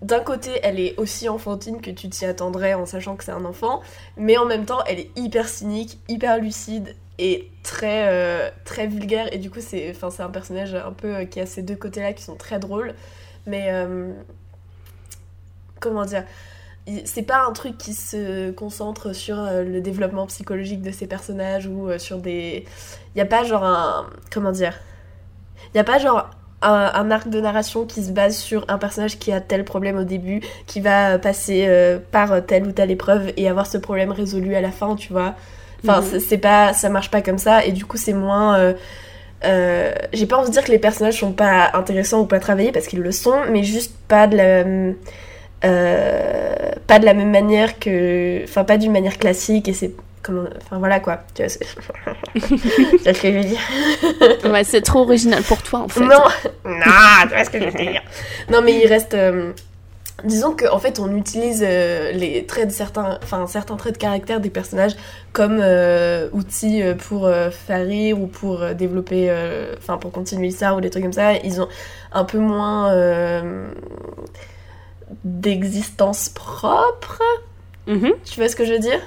d'un côté, elle est aussi enfantine que tu t'y attendrais en sachant que c'est un enfant, mais en même temps, elle est hyper cynique, hyper lucide et très euh, très vulgaire. Et du coup, c'est un personnage un peu euh, qui a ces deux côtés-là qui sont très drôles, mais euh, comment dire c'est pas un truc qui se concentre sur euh, le développement psychologique de ces personnages ou euh, sur des il y a pas genre un comment dire il y a pas genre un, un arc de narration qui se base sur un personnage qui a tel problème au début qui va passer euh, par telle ou telle épreuve et avoir ce problème résolu à la fin tu vois enfin Mhm. c'est- c'est pas ça marche pas comme ça et du coup c'est moins euh, euh, j'ai pas envie de dire que les personnages sont pas intéressants ou pas travaillés parce qu'ils le sont mais juste pas de la euh, pas de la même manière que enfin pas d'une manière classique et c'est comment enfin voilà quoi. Tu vois, c'est- ce que je veux dire. Ouais, c'est trop original pour toi en fait. non non tu vois ce que je veux dire. Non mais il reste euh, disons qu'en fait on utilise euh, les traits de certains enfin certains traits de caractère des personnages comme euh, outils euh, pour euh, faire rire ou pour développer enfin pour continuer ça ou des trucs comme ça. Ils ont un peu moins d'existence propre. Mhm. tu vois ce que je veux dire?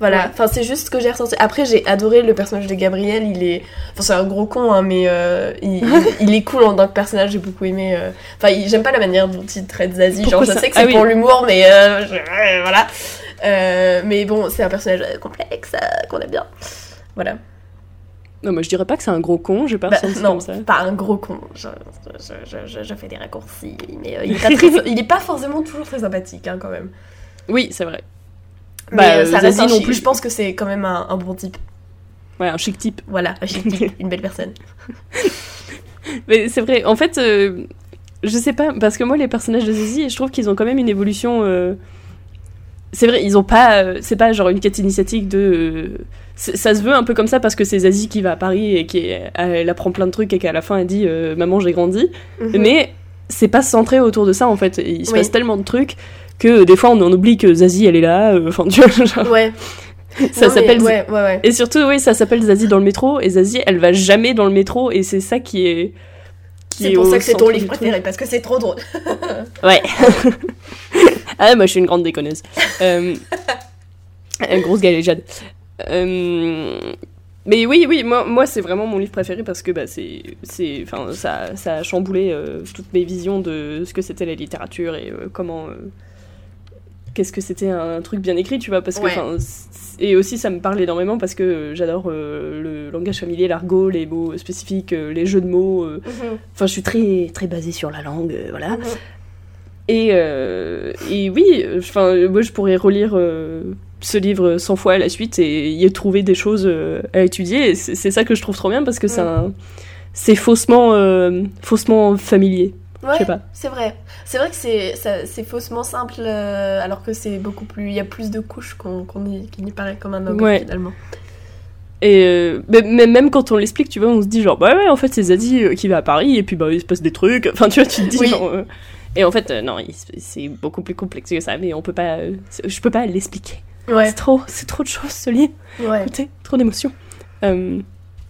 Voilà, Ouais. enfin c'est juste ce que j'ai ressenti. Après j'ai adoré le personnage de Gabriel, il est, enfin c'est un gros con hein, mais euh, il, il est cool en tant que personnage, j'ai beaucoup aimé. euh, Enfin il- j'aime pas la manière dont il traite Zazie, genre je ça sais que Ah c'est oui. pour l'humour mais euh, je- voilà. Mais bon c'est un personnage complexe qu'on aime bien. Voilà. Non, moi je dirais pas que c'est un gros con, j'ai pas Bah, ressenti non, comme ça. pas un gros con. Je, je, fais des raccourcis, mais il, est pas très- il est pas forcément toujours très sympathique hein, quand même. Oui, c'est vrai. Bah, euh, ça reste un non plus. Je pense que c'est quand même un, un bon type. Ouais, un chic type. Voilà, un chic type, une belle personne. Mais c'est vrai, en fait, euh, je sais pas, parce que moi, les personnages de Zazie, je trouve qu'ils ont quand même une évolution. euh, C'est vrai, ils ont pas. euh, C'est pas genre une quête initiatique de. Ça se veut un peu comme ça parce que c'est Zazie qui va à Paris et qui elle apprend plein de trucs et qu'à la fin elle dit Maman, j'ai grandi. Mhm. Mais c'est pas centré autour de ça en fait. Il se Oui. passe tellement de trucs que des fois on en oublie que Zazie elle est là. euh, Enfin, tu vois, genre, Ouais. ça Non, s'appelle. Ouais, ouais, ouais. Et surtout, oui, ça s'appelle Zazie dans le métro. Et Zazie, elle va jamais dans le métro. Et c'est ça qui est. qui C'est est pour ça que c'est ton livre préféré, parce que c'est trop drôle. Ouais. ah, moi je suis une grande déconneuse. Euh, une grosse galéjade. Euh, mais oui, oui, moi, moi c'est vraiment mon livre préféré parce que bah, c'est, c'est, enfin, ça, ça a chamboulé euh, toutes mes visions de ce que c'était la littérature et euh, comment. Qu'est-ce que c'était un truc bien écrit, tu vois, parce que. Ouais. Et aussi, ça me parle énormément parce que j'adore euh, le langage familier, l'argot, les mots spécifiques, euh, les jeux de mots. euh, Enfin, je suis très, très basée sur la langue, voilà. Mhm. Et, et oui, enfin, moi je pourrais relire ce livre 100 fois à la suite et y trouver des choses à étudier. C'est ça que je trouve trop bien parce que c'est Mm. c'est faussement, faussement familier. Ouais, Je sais pas. c'est vrai. C'est vrai que c'est faussement simple, euh, alors que c'est beaucoup plus. Il y a plus de couches qu'on qu'on y, paraît comme un ogre Ouais. finalement. Et euh, mais, même quand on l'explique, tu vois, on se dit genre, bah ouais, en fait, c'est Zadie euh, qui va à Paris et puis bah il se passe des trucs. Enfin, tu vois, tu te dis Oui. genre. euh, et en fait, non, c'est beaucoup plus complexe que ça, mais on peut pas. je peux pas l'expliquer. Ouais, C'est trop, c'est trop de choses ce livre. ouais. Écoutez, trop d'émotions.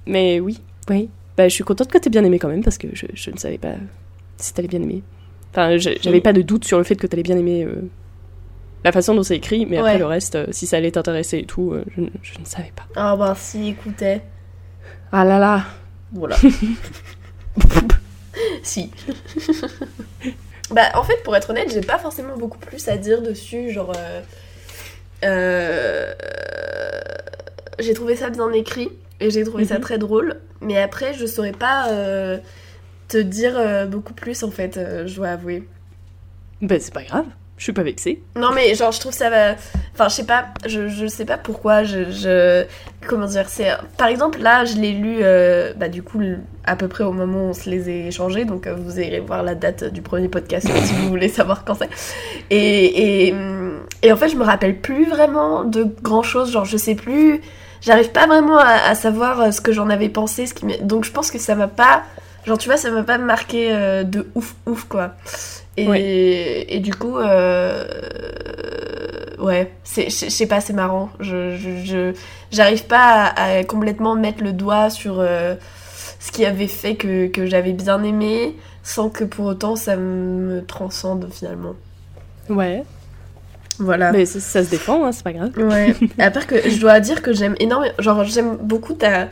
Mais oui, oui. Bah, je suis contente que t'aies bien aimé quand même parce que je, je ne savais pas si t'allais bien aimer. Enfin, j'avais pas de doute sur le fait que t'allais bien aimer euh, la façon dont c'est écrit, mais après le reste, euh, si ça allait t'intéresser et tout, euh, je, ne- je ne savais pas. Ah bah si, écoutez. Ah là là Voilà. si. bah en fait, pour être honnête, j'ai pas forcément beaucoup plus à dire dessus. Genre. j'ai trouvé ça bien écrit et j'ai trouvé ça Mhm. très drôle. Mais après, je saurais pas te dire euh, beaucoup plus en fait, euh, je dois avouer. Bah, c'est pas grave, je suis pas vexée. Non mais genre je trouve ça va... Enfin je sais pas, je, je sais pas pourquoi je... je... Comment dire, c'est... Par exemple là je l'ai lu euh, bah du coup à peu près au moment où on se les a échangés, donc euh, vous irez voir la date du premier podcast si vous voulez savoir quand c'est. Et, et, hum, et en fait je me rappelle plus vraiment de grand chose, genre je sais plus... J'arrive pas vraiment à, à savoir euh, ce que j'en avais pensé, ce qui donc je pense que ça m'a pas... Genre tu vois ça m'a pas marqué euh, de ouf ouf quoi. Et, Ouais. et du coup, euh, ouais, c'est, je sais pas, c'est marrant. Je, j'arrive pas à, à complètement mettre le doigt sur euh, ce qui avait fait que, que j'avais bien aimé, sans que pour autant ça me transcende finalement. Ouais, Voilà. mais ça, ça se défend, hein, c'est pas grave. Ouais. À part que je dois dire que j'aime énormément, genre j'aime beaucoup ta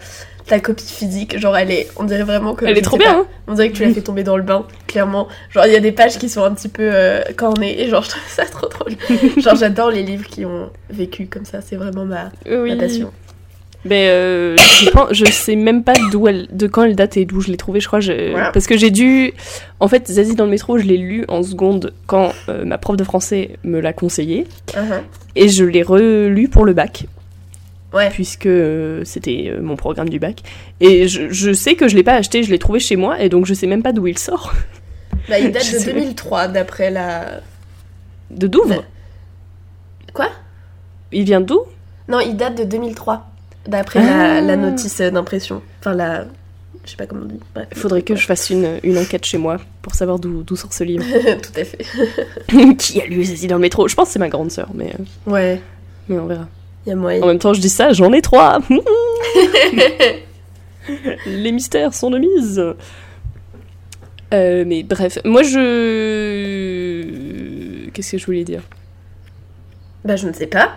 ta copie physique, genre elle est, on dirait vraiment que Elle est trop bien, pas, hein On dirait que tu l'as fait tomber dans le bain, clairement. Genre, il y a des pages qui sont un petit peu euh, cornées, et genre, je trouve ça trop drôle. genre, j'adore les livres qui ont vécu comme ça, c'est vraiment ma, Oui. ma passion. Mais euh, je, pense- je sais même pas d'où elle, de quand elle date et d'où je l'ai trouvée, je crois. je- Voilà. Parce que j'ai dû. En fait, Zazie dans le métro, je l'ai lu en seconde quand euh, ma prof de français me l'a conseillé. Uh-huh. Et je l'ai relu pour le bac. Ouais. Puisque euh, c'était mon programme du bac. Et je, je sais que je l'ai pas acheté, je l'ai trouvé chez moi, et donc je sais même pas d'où il sort. Bah, il date Je de sais. 2003, d'après la. De Douvres Ouais. Quoi? Il vient d'où? Non, il date de 2003, d'après Ah. la, la notice d'impression. Enfin, la. Je sais pas comment on dit. Il faudrait que je fasse une, une enquête chez moi pour savoir d'où sort ce livre. Tout à fait. Qui a lu Zazie dans le métro? Je pense que c'est ma grande sœur, mais, euh, Ouais, mais on verra. il y a moyen. En même temps, je dis ça, j'en ai trois. Les mystères sont de mise. Euh, mais bref, moi je. Qu'est-ce que je voulais dire? Bah, je ne sais pas.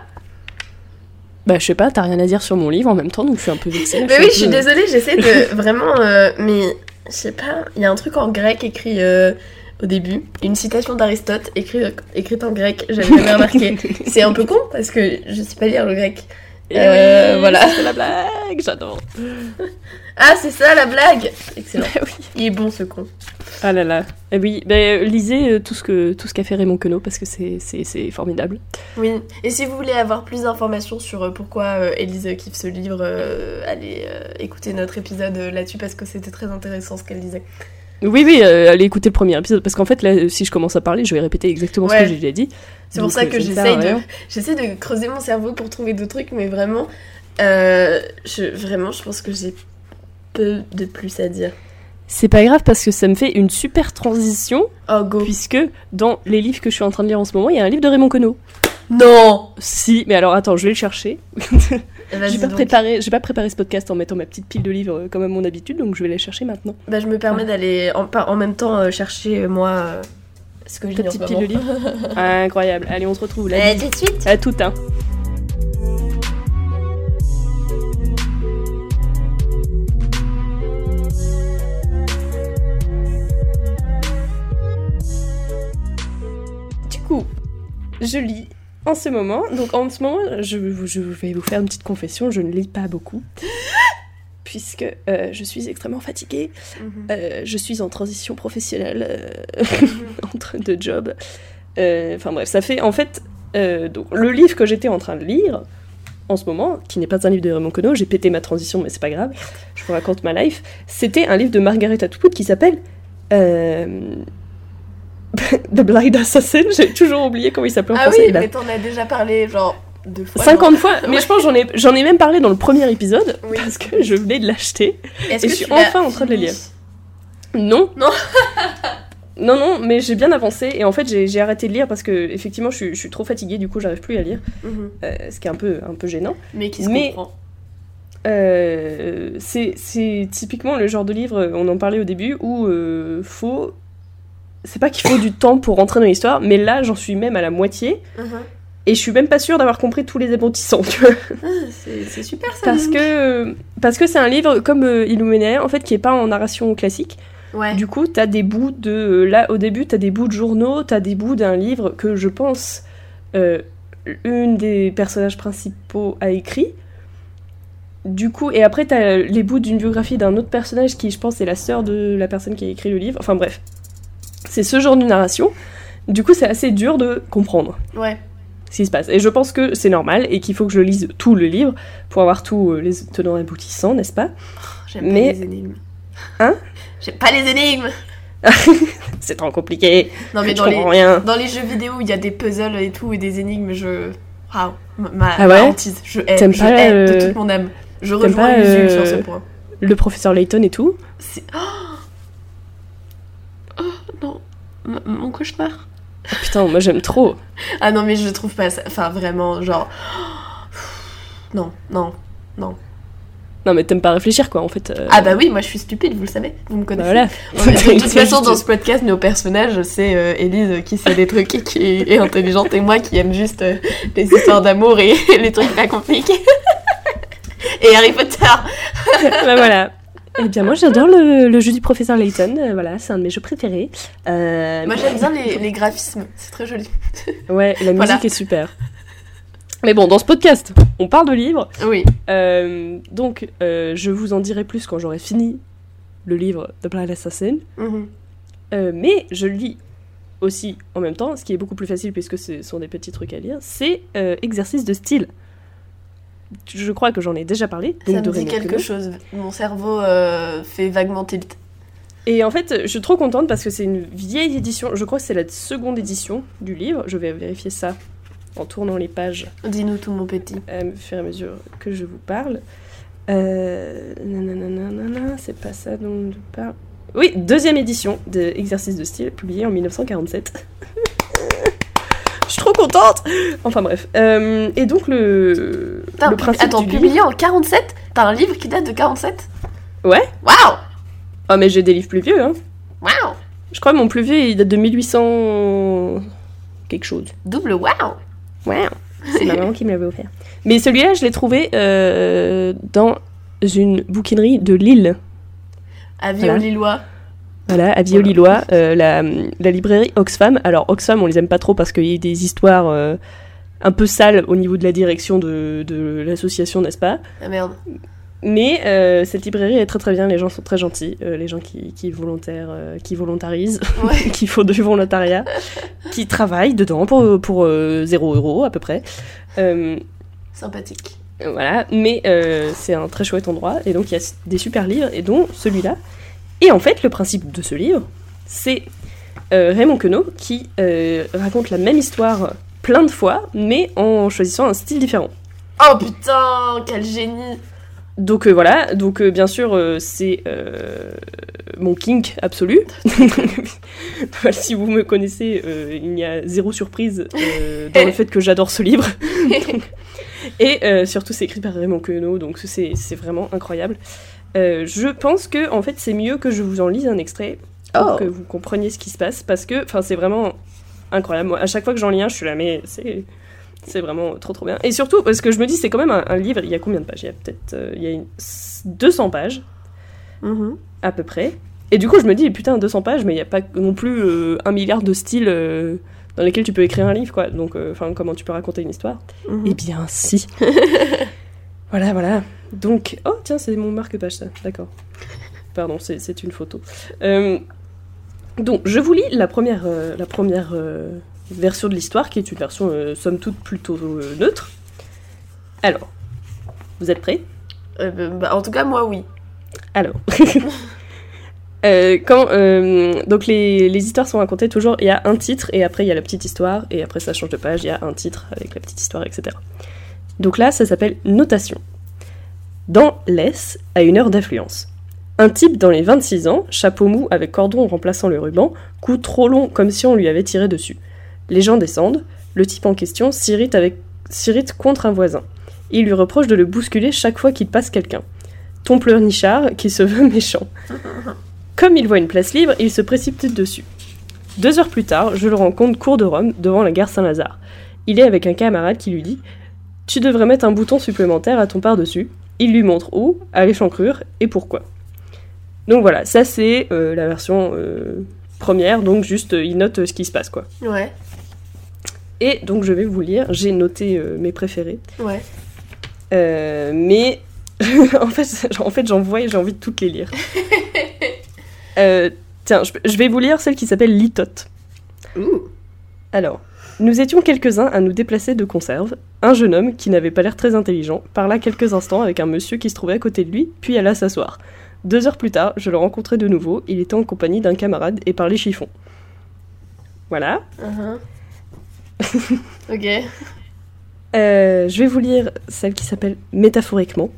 Bah, je sais pas, t'as rien à dire sur mon livre en même temps, donc je suis un peu vexée. Mais oui, je suis désolée, j'essaie de vraiment. euh, mais je sais pas, il y a un truc en grec écrit euh, au début, une citation d'Aristote écrite, écrite en grec, j'avais jamais remarqué. C'est un peu con parce que je sais pas lire le grec. Et Euh, oui, voilà. C'est la blague, j'adore. Ah, c'est ça la blague Excellent. Oui. Il est bon ce con. Ah là là. Eh oui, bah, lisez euh, tout ce que tout ce qu'a fait Raymond Queneau parce que c'est formidable. Oui, et si vous voulez avoir plus d'informations sur euh, pourquoi euh, Élise kiffe ce livre, euh, allez euh, écouter notre épisode là-dessus parce que c'était très intéressant ce qu'elle disait. Oui, oui, allez écouter le premier épisode parce qu'en fait, là, si je commence à parler, je vais répéter exactement ce que j'ai déjà dit. C'est pour ça que j'essaye de, j'essaie de creuser mon cerveau pour trouver d'autres trucs, mais vraiment, je, vraiment, je pense que j'ai peu de plus à dire. C'est pas grave parce que ça me fait une super transition, Oh, go. puisque dans les livres que je suis en train de lire en ce moment, il y a un livre de Raymond Queneau. Non Si, mais alors attends, je vais le chercher. Vas-y J'ai pas, donc. préparé, j'ai pas préparé ce podcast en mettant ma petite pile de livres euh, comme à mon habitude, donc je vais les chercher maintenant. Bah, je me permets d'aller en, même temps euh, chercher, euh, moi, euh, ce que en petite pile de livres. Incroyable. Allez, on se retrouve là. Eh, tout de suite À tout, hein. Je lis en ce moment. Donc en ce moment, je, je vais vous faire une petite confession, je ne lis pas beaucoup. Puisque euh, je suis extrêmement fatiguée. Mhm. Euh, je suis en transition professionnelle euh, entre deux jobs. Euh, Enfin bref, ça fait en fait donc le livre que j'étais en train de lire en ce moment, qui n'est pas un livre de Raymond Queneau, j'ai pété ma transition, mais c'est pas grave. Je vous raconte ma life. C'était un livre de Margaret Atwood qui s'appelle The Blind Assassin. J'ai toujours oublié comment il s'appelait en Ah français. oui, mais t'en as déjà parlé, genre, deux fois. 50 fois, mais je pense que j'en ai, j'en ai même parlé dans le premier épisode Oui. parce que je venais de l'acheter. Et je suis enfin en train de le lire. Non. Non. non, non, mais j'ai bien avancé et en fait j'ai arrêté de lire parce que effectivement je suis, je suis trop fatiguée, du coup j'arrive plus à lire, Mhm. euh, ce qui est un peu, un peu gênant. Mais qui se Mais- comprend. Euh, c'est c'est typiquement le genre de livre, on en parlait au début, où euh, faut. C'est pas qu'il faut du temps pour rentrer dans l'histoire, mais là j'en suis même à la moitié Mhm. et je suis même pas sûre d'avoir compris tous les aboutissants, tu vois. Ah, c'est super ça. Parce donc. que parce que c'est un livre comme euh, Illuminaire en fait qui est pas en narration classique. Ouais. Du coup, t'as des bouts de euh, là au début, t'as des bouts de journaux, t'as des bouts d'un livre que je pense euh, une des personnages principaux a écrit. Du coup, et après t'as les bouts d'une biographie d'un autre personnage qui, je pense, est la sœur de la personne qui a écrit le livre. Enfin bref, c'est ce genre de narration. Du coup, c'est assez dur de comprendre Ouais. ce qui se passe. Et je pense que c'est normal et qu'il faut que je lise tout le livre pour avoir tous euh, les tenants et aboutissants, n'est-ce pas? J'aime Mais- pas les énigmes. Hein? J'aime pas les énigmes C'est trop compliqué. Non mais dans les, comprends rien. dans les jeux vidéo il y a des puzzles et tout et des énigmes, je... Waouh, ma, Ah ouais? ma hantise. Je hais, T'aimes je pas, hais euh, de toute mon âme. Je rejoins pas, euh, sur ce point. Le professeur Layton et tout? Oh, Oh, non, M- mon cauchemar. Oh, putain, moi j'aime trop. Ah non mais je trouve pas ça... Enfin vraiment, genre... Non, non, non. Non mais t'aimes pas réfléchir quoi en fait. euh, Ah bah oui, moi je suis stupide, vous le savez, vous me bah connaissez. voilà. De toute façon, dans ce podcast, nos personnages, c'est euh, Élise qui sait des trucs et qui est intelligente et moi qui aime juste euh, les histoires d'amour et les trucs pas compliqués. et Harry Potter. bah voilà. Eh bien moi j'adore le, le jeu du professeur Layton, euh, voilà, c'est un de mes jeux préférés. Euh, Moi j'aime bien les, les graphismes, c'est très joli. Ouais, la musique Voilà. est super. Mais bon, dans ce podcast, on parle de livres. Oui. Euh, donc, je vous en dirai plus quand j'aurai fini le livre The Blind Assassin. Mhm. Mais je lis aussi en même temps, ce qui est beaucoup plus facile puisque ce sont des petits trucs à lire, c'est exercice de style. Je crois que j'en ai déjà parlé. Donc Ça de me dit quelque chose. Mon cerveau euh, fait vaguement tilt. Et en fait, je suis trop contente parce que c'est une vieille édition. Je crois que c'est la seconde édition du livre. Je vais vérifier ça en tournant les pages Dis-nous tout, mon petit. à fur et à mesure que je vous parle. Euh... nanana, c'est pas ça dont je parle. Oui, deuxième édition de Exercice de style, publiée en 1947. suis trop contente Enfin bref. Euh, et donc le, Putain, le principe Attends, du publié livre... en 47 T'as un livre qui date de 47 Ouais. Waouh Ah mais j'ai des livres plus vieux, hein. Waouh Je crois que mon plus vieux, il date de 1800... quelque chose. Double waouh Wow. C'est ma maman qui me l'avait offert. Mais celui-là, je l'ai trouvé euh, dans une bouquinerie de Lille. Avis Voilà. aux Lillois. Voilà, à Vieux-Lillois, euh, la, la librairie Oxfam. Alors, Oxfam, on les aime pas trop parce qu'il y a des histoires euh, un peu sales au niveau de la direction de, de l'association, n'est-ce pas? Ah merde. Mais euh, cette librairie est très très bien, les gens sont très gentils, les gens qui, qui, volontaires, qui volontarisent, Ouais. qui font du volontariat, qui travaillent dedans pour, pour euh, 0 euros à peu près. Sympathique. Voilà, mais c'est un très chouette endroit, et donc il y a des super livres, et dont celui-là. Et en fait, le principe de ce livre, c'est euh, Raymond Queneau qui euh, raconte la même histoire plein de fois, mais en choisissant un style différent. Oh putain, quel génie Donc euh, voilà, donc bien sûr c'est mon kink absolu. Si vous me connaissez, il y a zéro surprise dans le fait que j'adore ce livre. Donc- et surtout c'est écrit par Raymond Queneau, donc c'est c'est vraiment incroyable. Euh, je pense que en fait c'est mieux que je vous en lise un extrait pour Oh. que vous compreniez ce qui se passe parce que enfin c'est vraiment incroyable. Moi, à chaque fois que j'en lis un, je suis là mais c'est c'est vraiment trop trop bien. Et surtout parce que je me dis c'est quand même un, un livre. Il y a combien de pages? Il y a peut-être euh, il y a une- 200 pages Mhm. à peu près. Et du coup je me dis putain 200 pages mais il n'y a pas non plus euh, un milliard de styles dans lesquels tu peux écrire un livre quoi. Donc enfin comment tu peux raconter une histoire? Mhm. Eh bien si. voilà voilà. Donc oh tiens c'est mon marque-page ça. D'accord. Pardon c'est une photo. Euh, donc, je vous lis la première, euh, la première euh, version de l'histoire, qui est une version, somme toute, plutôt neutre. Alors, vous êtes prêts? Bah, bah, en tout cas, moi, oui. Alors, quand, donc les, les histoires sont racontées toujours, il y a un titre, et après il y a la petite histoire, et après ça change de page, il y a un titre avec la petite histoire, etc. Donc là, ça s'appelle Notation. Dans l'Est, à une heure d'affluence. Un type dans les 26 ans, chapeau mou avec cordon remplaçant le ruban, cou trop long comme si on lui avait tiré dessus. Les gens descendent, le type en question s'irrite contre un voisin. Il lui reproche de le bousculer chaque fois qu'il passe quelqu'un. Ton pleurnichard qui se veut méchant. Comme il voit une place libre, il se précipite dessus. Deux heures plus tard, je le rencontre cours de Rome, devant la gare Saint-Lazare. Il est avec un camarade qui lui dit Tu devrais mettre un bouton supplémentaire à ton par-dessus. Il lui montre où, à l'échancrure, et pourquoi. Donc voilà, ça c'est euh, la version euh, première, donc juste euh, il note ce qui se passe quoi. Ouais, Et donc je vais vous lire, j'ai noté mes préférés. ouais. Mais en fait, en fait j'en vois et j'ai envie de toutes les lire. Tiens, je, je vais vous lire celle qui s'appelle Litote. Ouh. Alors, nous étions quelques-uns à nous déplacer de conserve. Un jeune homme, qui n'avait pas l'air très intelligent, parla quelques instants avec un monsieur qui se trouvait à côté de lui, puis alla s'asseoir. Deux heures plus tard, je le rencontrai de nouveau, il était en compagnie d'un camarade et parlait chiffon. Voilà. Mhm. ok. Euh, je vais vous lire celle qui s'appelle Métaphoriquement.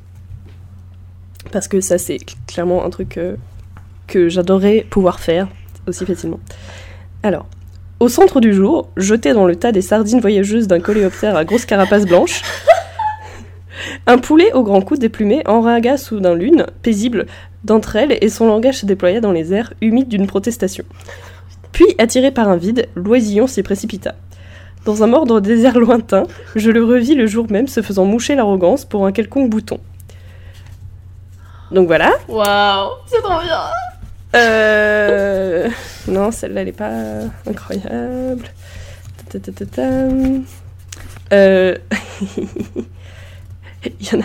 Parce que ça, c'est cl- clairement un truc euh, que j'adorerais pouvoir faire aussi facilement. Alors, au centre du jour, jeté dans le tas des sardines voyageuses d'un coléoptère à grosse carapace blanche, un poulet au grand cou déplumé enraga soudain l'une, paisible, d'entre elles et son langage se déploya dans les airs humides d'une protestation. Puis, attiré par un vide, l'oisillon s'y précipita. Dans un mordre désert lointain, je le revis le jour même se faisant moucher l'arrogance pour un quelconque bouton. Donc voilà. Waouh, c'est trop bien. Euh... Non, celle-là, elle est pas incroyable. Ta, ta, ta. Euh... Il y, en a...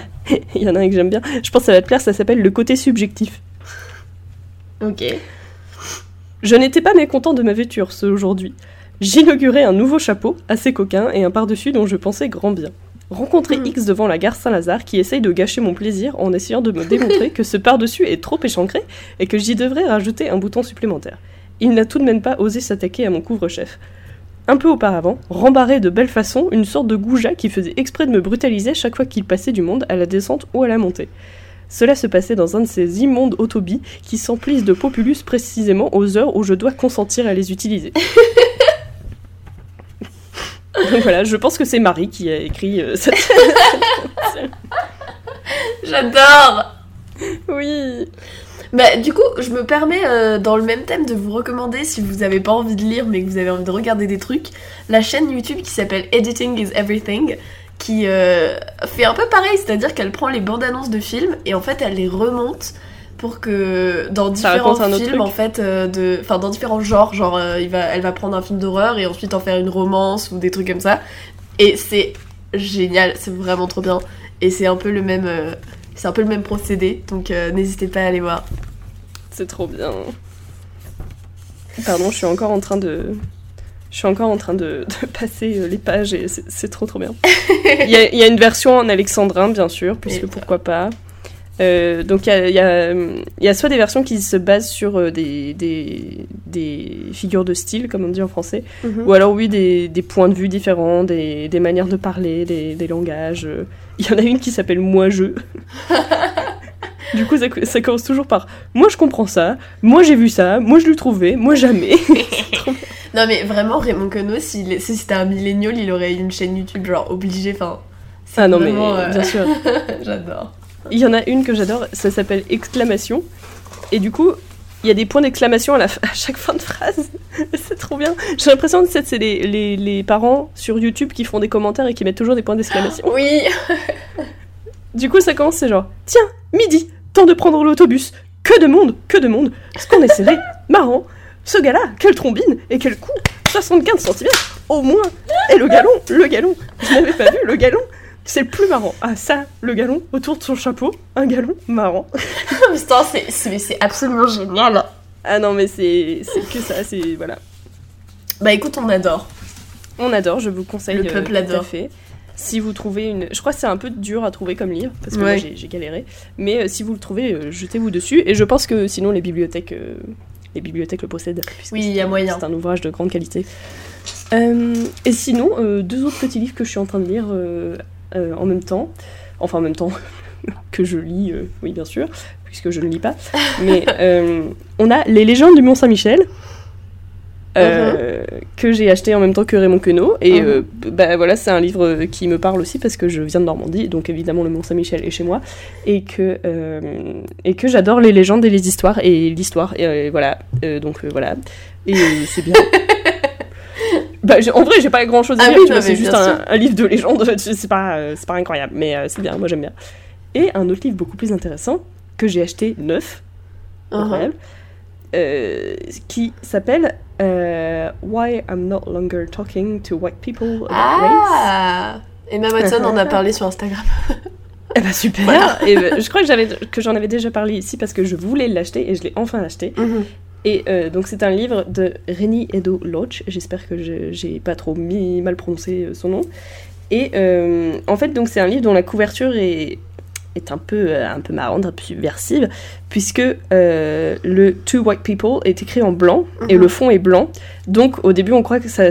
Il y en a un que j'aime bien. Je pense que ça va te plaire, ça s'appelle Le côté subjectif. Ok. Je n'étais pas mécontent de ma vêture ce aujourd'hui. J'inaugurais un nouveau chapeau, assez coquin, et un par-dessus dont je pensais grand bien. Rencontrer Hmm. X devant la gare Saint-Lazare qui essaye de gâcher mon plaisir en essayant de me démontrer que ce par-dessus est trop échancré et que j'y devrais rajouter un bouton supplémentaire. Il n'a tout de même pas osé s'attaquer à mon couvre-chef. Un peu auparavant, rembarré de belle façon, une sorte de goujat qui faisait exprès de me brutaliser chaque fois qu'il passait du monde à la descente ou à la montée. Cela se passait dans un de ces immondes autobis qui s'emplissent de populus précisément aux heures où je dois consentir à les utiliser. Donc voilà, je pense que c'est Marie qui a écrit euh, cette... J'adore. oui. Bah, du coup, je me permets, euh, dans le même thème, de vous recommander, si vous avez pas envie de lire, mais que vous avez envie de regarder des trucs, la chaîne YouTube qui s'appelle Editing is Everything, qui euh, fait un peu pareil, c'est-à-dire qu'elle prend les bandes annonces de films et en fait elle les remonte pour que dans différents films, truc. en fait, euh, de, enfin dans différents genres, genre euh, il va, elle va prendre un film d'horreur et ensuite en faire une romance ou des trucs comme ça, et c'est génial, c'est vraiment trop bien, et c'est un peu le même. euh, c'est un peu le même procédé, donc n'hésitez pas à aller voir. C'est trop bien. Pardon, je suis encore en train de... Je suis encore en train de, de passer les pages et c'est trop trop bien. Il y, a, il y a une version en alexandrin, bien sûr, puisque pourquoi pas. Euh, donc il y a, y y soit des versions qui se basent sur euh, des, des, des figures de style, comme on dit en français, Mhm. ou alors oui, des, des points de vue différents, des, manières de parler, des, langages. euh. Il y en a une qui s'appelle Moi-je. du coup, ça, ça commence toujours par Moi je comprends ça, moi j'ai vu ça, moi je l'ai trouvé, moi jamais. Non mais vraiment Raymond Queneau, si c'était un millénial, il aurait une chaîne YouTube genre obligé, enfin... ah non, mais vraiment, euh, bien sûr. J'adore. Il y en a une que j'adore, ça s'appelle Exclamation. Et du coup, il y a des points d'exclamation à, la fin- à chaque fin de phrase. c'est trop bien. J'ai l'impression que c'est c'est les, les, les parents sur YouTube qui font des commentaires et qui mettent toujours des points d'exclamation. Oui Du coup, ça commence, c'est genre Tiens, midi, temps de prendre l'autobus. Que de monde, que de monde. Ce qu'on est serré, marrant. Ce gars-là, quelle trombine et quel coup 75 cm au moins. Et le galon, le galon. Je n'avais pas vu le galon. C'est le plus marrant. Ah ça, le galon autour de son chapeau, un galon marrant. Putain, c'est- c'est c'est absolument génial Ah non mais c'est c'est que ça, c'est voilà. Bah écoute, on adore. On adore, je vous conseille. Le peuple euh, adore. fait. Si vous trouvez une, je crois que c'est un peu dur à trouver comme livre parce que Ouais. moi j'ai galéré. Mais euh, si vous le trouvez, euh, jetez-vous dessus. Et je pense que sinon les bibliothèques, euh, les bibliothèques le possèdent. Oui, il y a moyen. C'est un ouvrage de grande qualité. Et sinon, deux autres petits livres que je suis en train de lire en même temps. Enfin en même temps que je lis, euh, oui bien sûr, puisque je ne lis pas. Mais euh, on a Les légendes du Mont Saint-Michel. euh, que j'ai acheté en même temps que Raymond Queneau et euh, bah voilà c'est un livre euh, qui me parle aussi parce que je viens de Normandie donc évidemment le Mont Saint-Michel est chez moi et que euh, et que j'adore les légendes et les histoires et l'histoire et euh, voilà Euh, donc euh, voilà et euh, c'est bien bah, en vrai j'ai pas grand chose à Ah dire oui, c'est juste un, livre de légende c'est pas euh, c'est pas incroyable mais euh, c'est bien moi j'aime bien et un autre livre beaucoup plus intéressant que j'ai acheté neuf Uh-huh. incroyable, euh, qui s'appelle Why I'm Not Longer Talking to White People About Race. Ah Emma Watson en a parlé sur Instagram. Eh ben super Voilà. Et ben, Je crois que j'en avais déjà parlé ici parce que je voulais l'acheter et je l'ai enfin acheté. Et euh, donc c'est un livre de Reni Edo Loach, j'espère que je- j'ai pas trop mis, mal prononcé euh, son nom. Et euh, en fait donc c'est un livre dont la couverture est, est un, peu, un peu marrante, un peu subversive, puisque euh, le Two White People est écrit en blanc et Mhm. le fond est blanc. Donc au début on croit que ça,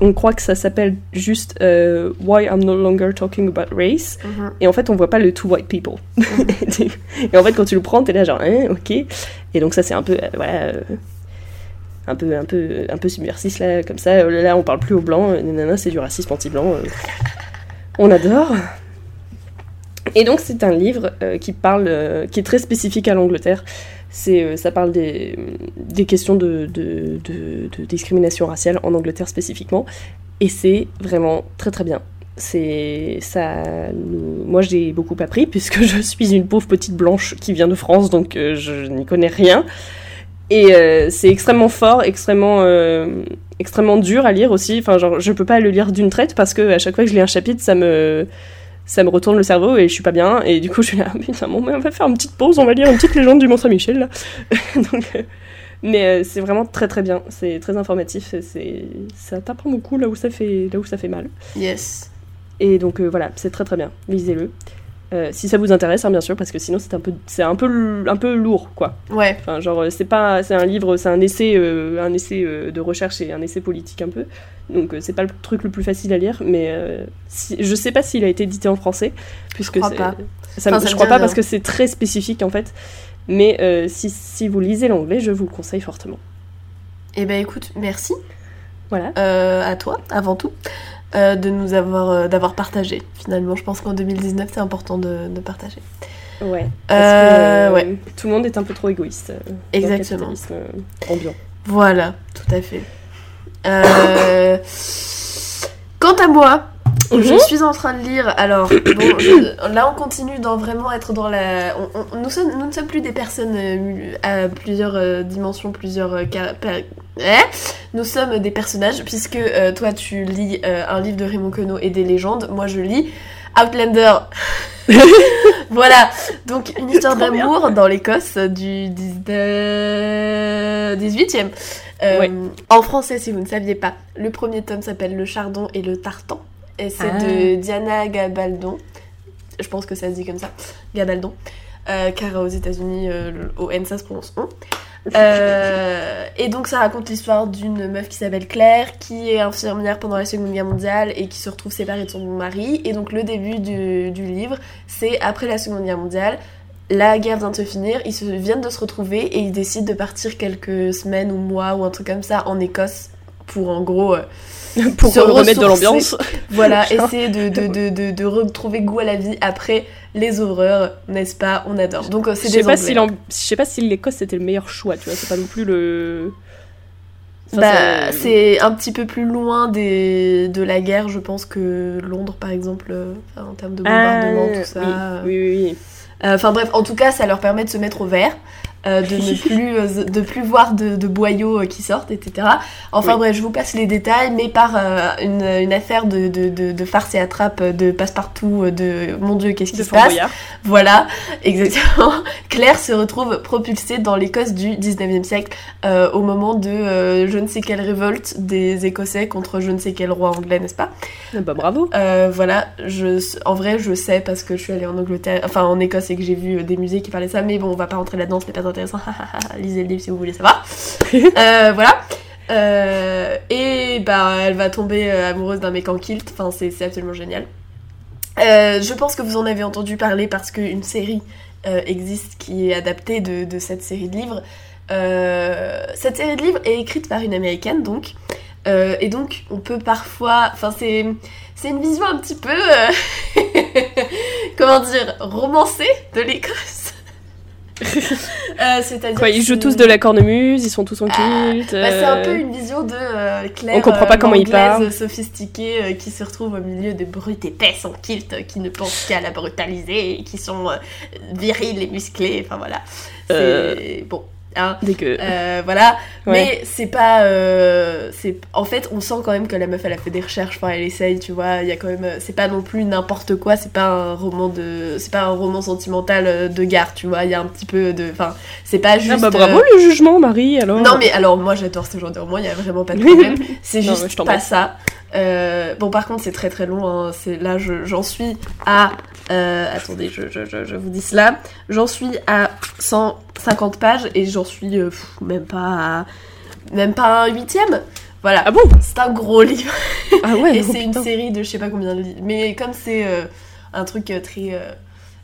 on croit que ça s'appelle juste Why I'm No Longer Talking About Race. Mhm. Et en fait, on voit pas le two white people. et en fait, quand tu le prends, t'es là genre, hein, ok. Et donc ça, c'est un peu, euh, voilà, euh, un peu, un peu, un peu subversif là, comme ça. Euh, Là, on parle plus au blanc. euh, nanana, c'est du racisme anti-blanc. On adore. Et donc, c'est un livre qui parle, qui est très spécifique à l'Angleterre. C'est, ça parle des, des questions de- de discrimination raciale en Angleterre spécifiquement. Et c'est vraiment très très bien c'est ça moi j'ai beaucoup appris puisque je suis une pauvre petite blanche qui vient de France donc euh, je n'y connais rien. Et euh, c'est extrêmement fort extrêmement euh, extrêmement dur à lire aussi. Enfin genre je peux pas le lire d'une traite parce que à chaque fois que je lis un chapitre ça me ça me retourne le cerveau et je suis pas bien. Et du coup je suis là putain bon on va faire une petite pause on va lire une petite légende du Mont Saint-Michel là mais c'est vraiment très très bien. C'est très informatif ça t'apprend beaucoup là où ça fait là où ça fait mal. Yes. Et donc euh, voilà, c'est très très bien, lisez-le. Euh, si ça vous intéresse, hein, bien sûr, parce que sinon c'est un peu, c'est un peu, un peu lourd, quoi. Ouais. Enfin, genre euh, c'est pas, c'est un livre, c'est un essai, un essai de recherche et un essai politique un peu. Donc c'est pas le truc le plus facile à lire, mais si, je sais pas s'il a été édité en français, puisque crois c'est- pas. Ça, me- Enfin, ça je crois pas rien. parce que c'est très spécifique en fait. Mais euh, si, si vous lisez l'anglais, je vous le conseille fortement. Eh ben écoute, merci Voilà. euh, à toi, avant tout, euh, de nous avoir, euh, d'avoir partagé. Finalement, je pense qu'en 2019, c'est important de, de partager. Ouais. Parce Euh, que, euh, ouais. Tout le monde est un peu trop égoïste. dans le Exactement. capitalisme, euh, ambiant. Voilà, tout à fait. Quant à moi, je Mhm. suis en train de lire. Alors, bon, je- là, on continue dans vraiment être dans la. on- on- nous, sommes, nous ne sommes plus des personnes euh, à plusieurs euh, dimensions, plusieurs. euh, Eh nous sommes des personnages, puisque euh, toi, tu lis euh, un livre de Raymond Queneau et des légendes. Moi, je lis Outlander. voilà, donc une histoire d'amour dans l'Écosse du 10 de- 18e. Euh, Ouais. En français, si vous ne saviez pas, le premier tome s'appelle Le Chardon et le Tartan. Et c'est Ah. de Diana Gabaldon. Je pense que ça se dit comme ça. Gabaldon. euh, car aux États-Unis, euh, au N ça se prononce on. Euh, et donc ça raconte l'histoire d'une meuf qui s'appelle Claire, qui est infirmière pendant la Seconde Guerre mondiale et qui se retrouve séparée de son mari. Et donc le début du, du livre, c'est après la Seconde Guerre mondiale. La guerre vient de se finir, ils se, viennent de se retrouver et ils décident de partir quelques semaines ou mois ou un truc comme ça en Écosse pour en gros euh, Pour Se remettre ressourcer. l'ambiance. voilà, essayer de, de, de, retrouver goût à la vie après les horreurs, n'est-ce pas? On adore. Donc euh, Je c'est sais pas si je sais pas si l'Écosse c'était le meilleur choix, tu vois, c'est pas non plus le. Enfin, Bah, c'est un petit peu plus loin des, de la guerre, je pense, que Londres, par exemple, euh, enfin, en termes de bombardement, Ah, tout ça. Oui, oui, oui. Euh, Enfin bref, en tout cas, ça leur permet de se mettre au vert, euh, de ne plus, euh, de plus voir de, de boyaux euh, qui sortent, etc. Enfin Oui. bref, je vous passe les détails, mais par une, une affaire de, de, de, de farce et attrape, de passe-partout, de mon Dieu, qu'est-ce qui se passe? Boyard. Voilà, exactement. Claire se retrouve propulsée dans l'Écosse du 19e siècle au moment de je ne sais quelle révolte des Écossais contre je ne sais quel roi anglais, n'est-ce pas? Ah Bah bravo. voilà, je, en vrai, je sais parce que je suis allée en Angleterre, enfin en Écosse et que j'ai vu des musées qui parlaient de ça, mais bon, on va pas rentrer là-dedans, c'est pas intéressant. Lisez le livre si vous voulez savoir. Euh, voilà. Euh, et bah, elle va tomber euh, amoureuse d'un mec en kilt, enfin, c'est absolument génial. Je pense que vous en avez entendu parler parce qu'une série existe qui est adaptée de, cette série de livres. Cette série de livres est écrite par une américaine, donc. Et donc, on peut parfois. Enfin, c'est. Une vision un petit peu. comment dire Romancée de l'Écosse. Euh, C'est-à-dire. Quoi, ils jouent tous de la cornemuse, ils sont tous en Ah, kilt. bah, c'est un euh, peu une vision de euh, Claire. On comprend pas comment il l'anglaise parle. sophistiquée qui se retrouve au milieu de brutes épaisses en kilt qui ne pensent qu'à la brutaliser et qui sont virils et musclés. Enfin voilà. C'est bon. Hein. Dégueu. Euh, voilà, Ouais. mais c'est pas. euh, c'est en fait, on sent quand même que la meuf elle a fait des recherches. Enfin, elle essaye, tu vois. Il y a quand même. C'est pas non plus n'importe quoi. C'est pas un roman de. C'est pas un roman sentimental euh, de gare, tu vois. Il y a un petit peu de. Enfin, c'est pas juste. Ah bah bravo euh, le jugement, Marie, alors. non mais alors moi j'adore ce genre de roman, il y a vraiment pas de problème. C'est juste pas ça. Euh, bon par contre c'est très très long. hein. C'est là je- j'en suis à euh, attendez je, je, je, je vous dis cela. J'en suis à 150 pages et j'en suis euh, pff, même pas à même pas un huitième. Voilà. Ah bon? C'est un gros livre Ah ouais, et c'est une série de je sais pas combien de livres. Mais comme c'est euh, un truc très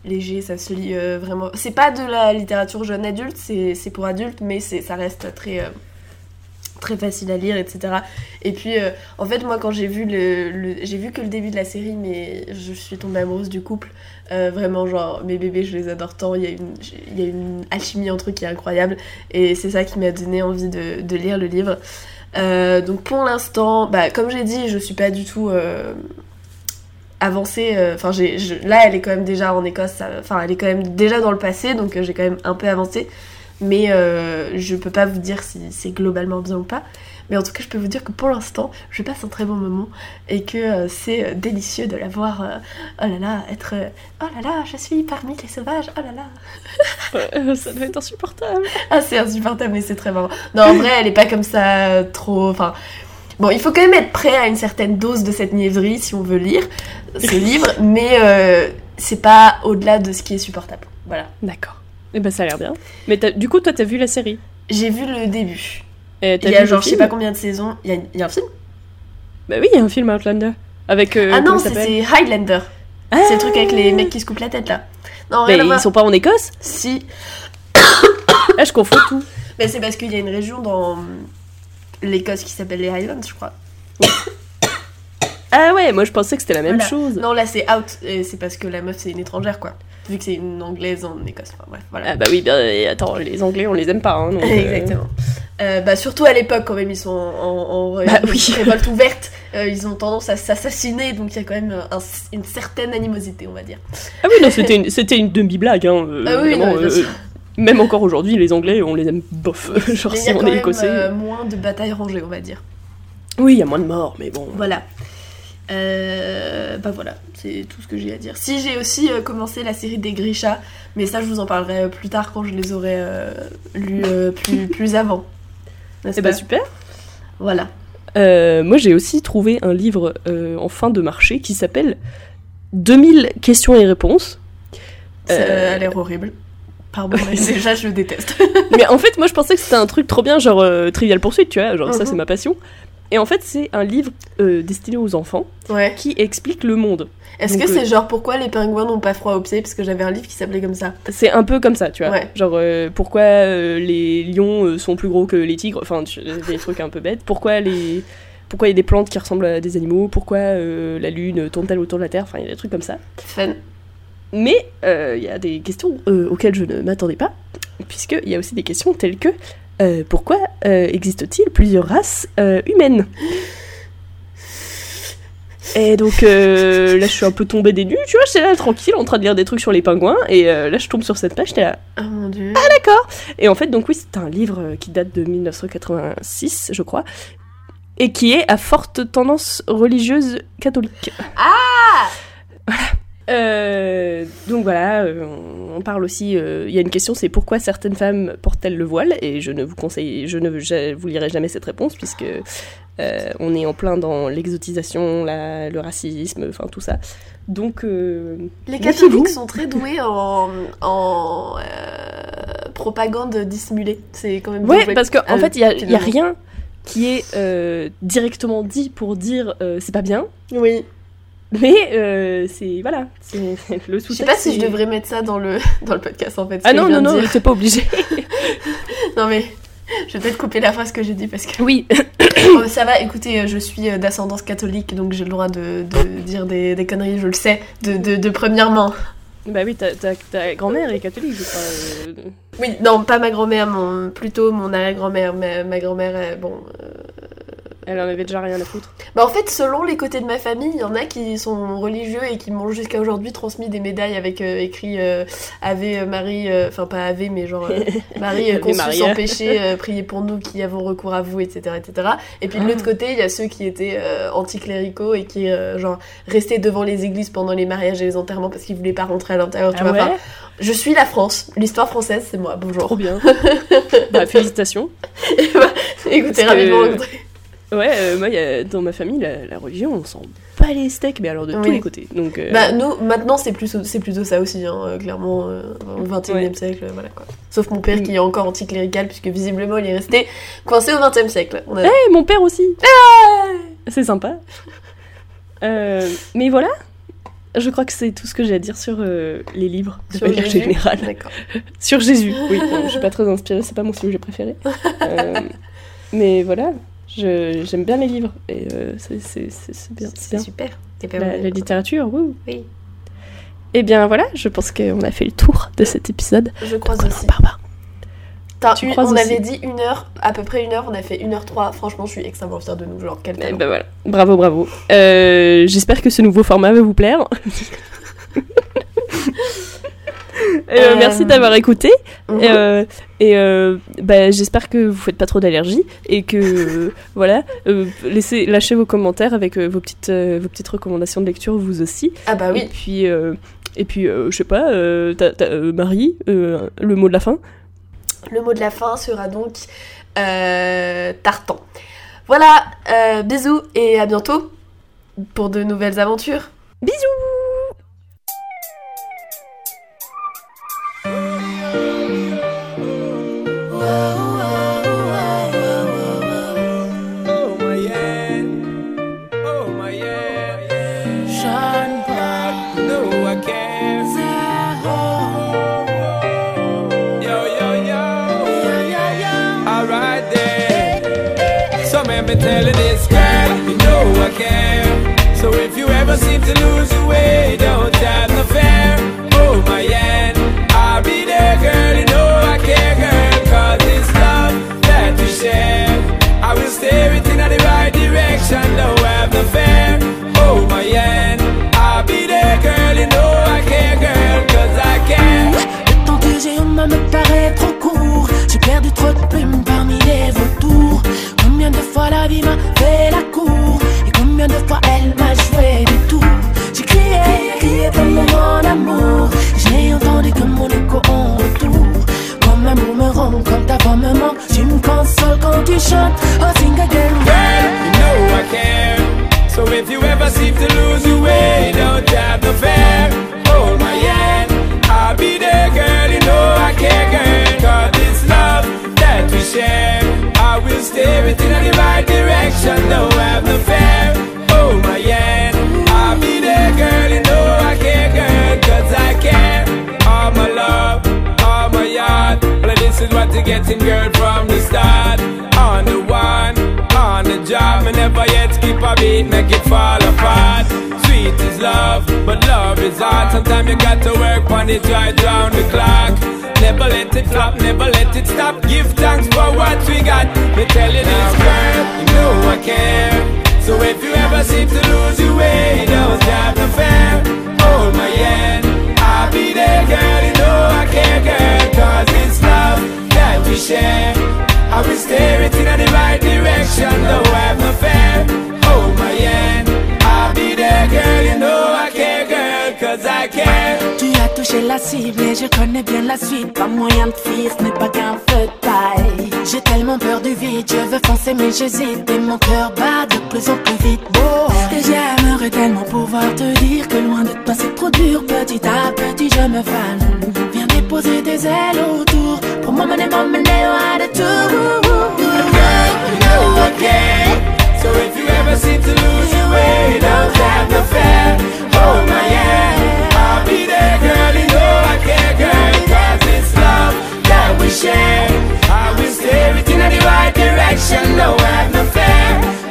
léger, ça se lit vraiment. C'est pas de la littérature jeune adulte, c'est pour adultes, mais ça reste très très facile à lire, etc. Et puis, euh, en fait, moi, quand j'ai vu le, j'ai vu que le début de la série, mais je suis tombée amoureuse du couple. Euh, vraiment, genre, mes bébés, je les adore tant. Il y a une, il y a une alchimie entre eux qui est incroyable. Et c'est ça qui m'a donné envie de, lire le livre. Euh, donc, pour l'instant, bah, comme j'ai dit, je suis pas du tout avancée. Enfin, j'ai, là, elle est quand même déjà en Écosse. Enfin, elle est quand même déjà dans le passé, donc j'ai quand même un peu avancé. Mais euh, je peux pas vous dire si c'est globalement bien ou pas. Mais en tout cas, je peux vous dire que pour l'instant, je passe un très bon moment et que euh, c'est euh, délicieux de la voir. euh, oh là là, être. oh là là, je suis parmi les sauvages. Oh là là. Ça doit être insupportable. Ah, c'est insupportable, mais c'est très marrant. Non, en vrai, elle est pas comme ça trop. Enfin. Bon, il faut quand même être prêt à une certaine dose de cette niaiserie si on veut lire ce livre, mais c'est pas au-delà de ce qui est supportable. Voilà. D'accord. Eh ben ça a l'air bien. Mais du coup, toi, t'as vu la série? J'ai vu le début. Et t'as Il y a genre, je sais pas combien de saisons. Il y a, il y a un film? Bah oui, il y a un film Outlander. Avec. euh, Ah non, c'est Highlander. Ah C'est le truc avec les mecs qui se coupent la tête là. Non, Mais voir. ils sont pas en Écosse? Si. Là, je confonds tout. Mais c'est parce qu'il y a une région dans l'Écosse qui s'appelle les Highlands, je crois. Ah ouais, moi je pensais que c'était la même Voilà. chose. Non, là c'est out. Et c'est parce que la meuf c'est une étrangère quoi. Vu que c'est une anglaise en Écosse. Enfin bref, voilà. Ah bah oui, bah, attends, les Anglais, on les aime pas. Hein, donc, euh, Exactement. Euh, bah, surtout à l'époque, quand même, ils sont en, Bah oui. révolte ouverte. Euh, ils ont tendance à s'assassiner, donc il y a quand même un- une certaine animosité, on va dire. Ah oui, non, c'était une, c'était une demi-blague. Hein, euh, Ah oui, vraiment, non, bien sûr. même encore aujourd'hui, les Anglais, on les aime bof. Genre Mais il y si a on quand est même écossais. moins de batailles rangées, on va dire. Oui, il y a moins de morts, mais bon. Voilà. Euh, bah voilà, c'est tout ce que j'ai à dire. Si j'ai aussi euh, commencé la série des Grisha, mais ça je vous en parlerai euh, plus tard quand je les aurai euh, lus plus, plus avant. N'est-ce Eh bah pas super. Voilà. Moi, j'ai aussi trouvé un livre en fin de marché qui s'appelle 2000 questions et réponses. Ça a l'air horrible. Pardon, mais déjà, je le déteste. Mais en fait, moi, je pensais que c'était un truc trop bien, genre Trivial Pursuit, tu vois, genre ça, Mhm. c'est ma passion. Et en fait, c'est un livre euh, destiné aux enfants Ouais. qui explique le monde. Est-ce que euh, c'est genre pourquoi les pingouins n'ont pas froid aux pieds Parce que j'avais un livre qui s'appelait comme ça. C'est un peu comme ça, tu vois. Ouais. Genre, euh, pourquoi euh, les lions euh, sont plus gros que les tigres? Enfin, des trucs un peu bêtes. Pourquoi les. Pourquoi il y a des plantes qui ressemblent à des animaux? Pourquoi euh, la lune tourne-t-elle autour de la Terre? Enfin, il y a des trucs comme ça. Fun. Mais euh, il y a des questions euh, auxquelles je ne m'attendais pas, puisqu'il y a aussi des questions telles que euh, pourquoi euh, existe-t-il plusieurs races euh, humaines? Et donc euh, là, je suis un peu tombée des nues, tu vois, j'étais là tranquille en train de lire des trucs sur les pingouins, et là, je tombe sur cette page, j'étais là. Oh mon dieu. D'accord Et en fait, donc oui, c'est un livre qui date de 1986, je crois, et qui est à forte tendance religieuse catholique. Ah Euh, donc voilà, euh, on parle aussi. euh, Il y a une question, c'est pourquoi certaines femmes portent-elles le voile? Et je ne vous conseille, je ne je vous lirai jamais cette réponse puisque euh, on est en plein dans l'exotisation, le racisme, enfin tout ça. Donc Les catholiques sont très doués en, en propagande dissimulée. C'est quand même Ouais, parce qu'en Euh, fait, il y y a rien qui est directement dit pour dire c'est pas bien, Oui. Mais euh, c'est voilà, c'est le Je sous-texte. sais pas si je devrais mettre ça dans le, dans le podcast en fait. Ah non je non non, t'es pas obligé. Non mais. Je vais peut-être couper la phrase que j'ai dit parce que. oui, Oh, ça va, écoutez, euh, je suis euh, d'ascendance catholique donc j'ai le droit de, de dire des, des conneries, je le sais, de, de, de première main. bah oui, ta, ta, ta grand-mère est catholique, je crois. euh, Oui, non, pas ma grand-mère, mon, plutôt mon arrière-grand-mère. Ma, ma grand-mère, bon. euh, Elle en avait déjà rien à foutre. Bah en fait, selon les côtés de ma famille, il y en a qui sont religieux et qui m'ont jusqu'à aujourd'hui transmis des médailles avec euh, écrit euh, Ave Marie, euh, enfin pas Ave, mais genre Marie conçue Maria. sans péché, priez pour nous qui avons recours à vous, etc. etc. Et puis de Ah. l'autre côté, il y a ceux qui étaient anticléricaux et qui genre restaient devant les églises pendant les mariages et les enterrements parce qu'ils voulaient pas rentrer à l'intérieur. tu Ah vois. ouais? Enfin, je suis la France, l'histoire française, c'est moi. Bonjour. Trop bien. bah félicitations. Écoutez, Parce rapidement. que- Ouais, euh, moi, y a- dans ma famille, la, la religion, on s'en bat les steaks, mais alors de tous les côtés. Donc, euh, Bah, nous, maintenant, c'est plutôt, c'est plutôt ça aussi, hein, euh, clairement, euh, au 21 e Ouais. siècle, voilà quoi. Sauf mon père Mm. qui est encore anticlérical, puisque visiblement il est resté coincé au 20 e siècle. On a... Eh, mon père aussi. C'est sympa. Mais voilà. Je crois que c'est tout ce que j'ai à dire sur euh, les livres de Sur manière générale. Sur Jésus, oui. Je suis pas très inspirée, c'est pas mon sujet préféré. Euh, mais voilà, j'aime bien les livres et euh, c'est bien. c'est super. La, littérature, oui. Oui. Et bien voilà, je pense qu'on a fait le tour de cet épisode. Je crois aussi. Barbare. Putain, Tu une- on aussi. avait dit une heure, à peu près une heure, on a fait une heure trois. Franchement, je suis extrêmement fière de nous. Genre, quel Eh talent. ben voilà, bravo, bravo. Euh, J'espère que ce nouveau format va vous plaire. Euh, Euh, Merci d'avoir écouté. Mhm. Et euh, bah, j'espère que vous faites pas trop d'allergies et que euh, voilà, euh, laissez lâchez vos commentaires avec vos petites vos petites recommandations de lecture vous aussi. Ah bah Et oui. puis euh, et puis je sais pas, Marie, le mot de la fin. Le mot de la fin sera donc tartan. Voilà, bisous et à bientôt pour de nouvelles aventures. Bisous. Don't have no fear. Oh my yeah, I'll be there, girl. You know I care, girl, 'cause it's love that we share. I will steer it in the right direction, don't have no fear. Oh my yeah, I'll be there, girl. You know I care, girl, 'cause I care. Le temps que j'ai en main me paraît trop court. J'ai perdu trop de plumes parmi les vautours. Combien de fois la vie m'a fait la cour Et combien de fois elle m'a joué J'ai crié, est tellement mon amour. J'ai entendu que mon écho en retour. Quand ma mou me rend, quand ta voix me manque, tu me consoles quand tu chantes. Oh, sing again. Well, you know I care. So if you ever seem to lose your way, don't have no fear. Hold my hand. Got to work on it right round the clock. Never let it flop, never let it stop. Give thanks for what we got. Me tell you this, girl, you know I care. So if you ever seem to lose la cible et je connais bien la suite. Pas moyen de ce n'est pas qu'un feu de paille. J'ai tellement peur du vide, je veux foncer mais j'hésite. Et mon cœur bat de plus en plus vite. Oh. Et j'aimerais tellement pouvoir te dire que loin de toi c'est trop dur. Petit à petit je me fane. Viens déposer des ailes autour. Pour m'emmener, m'emmener loin de tout. You know. So if you ever seem to lose your way, don't have no fear. we share. I will steer it in the right direction, no, I have no fear.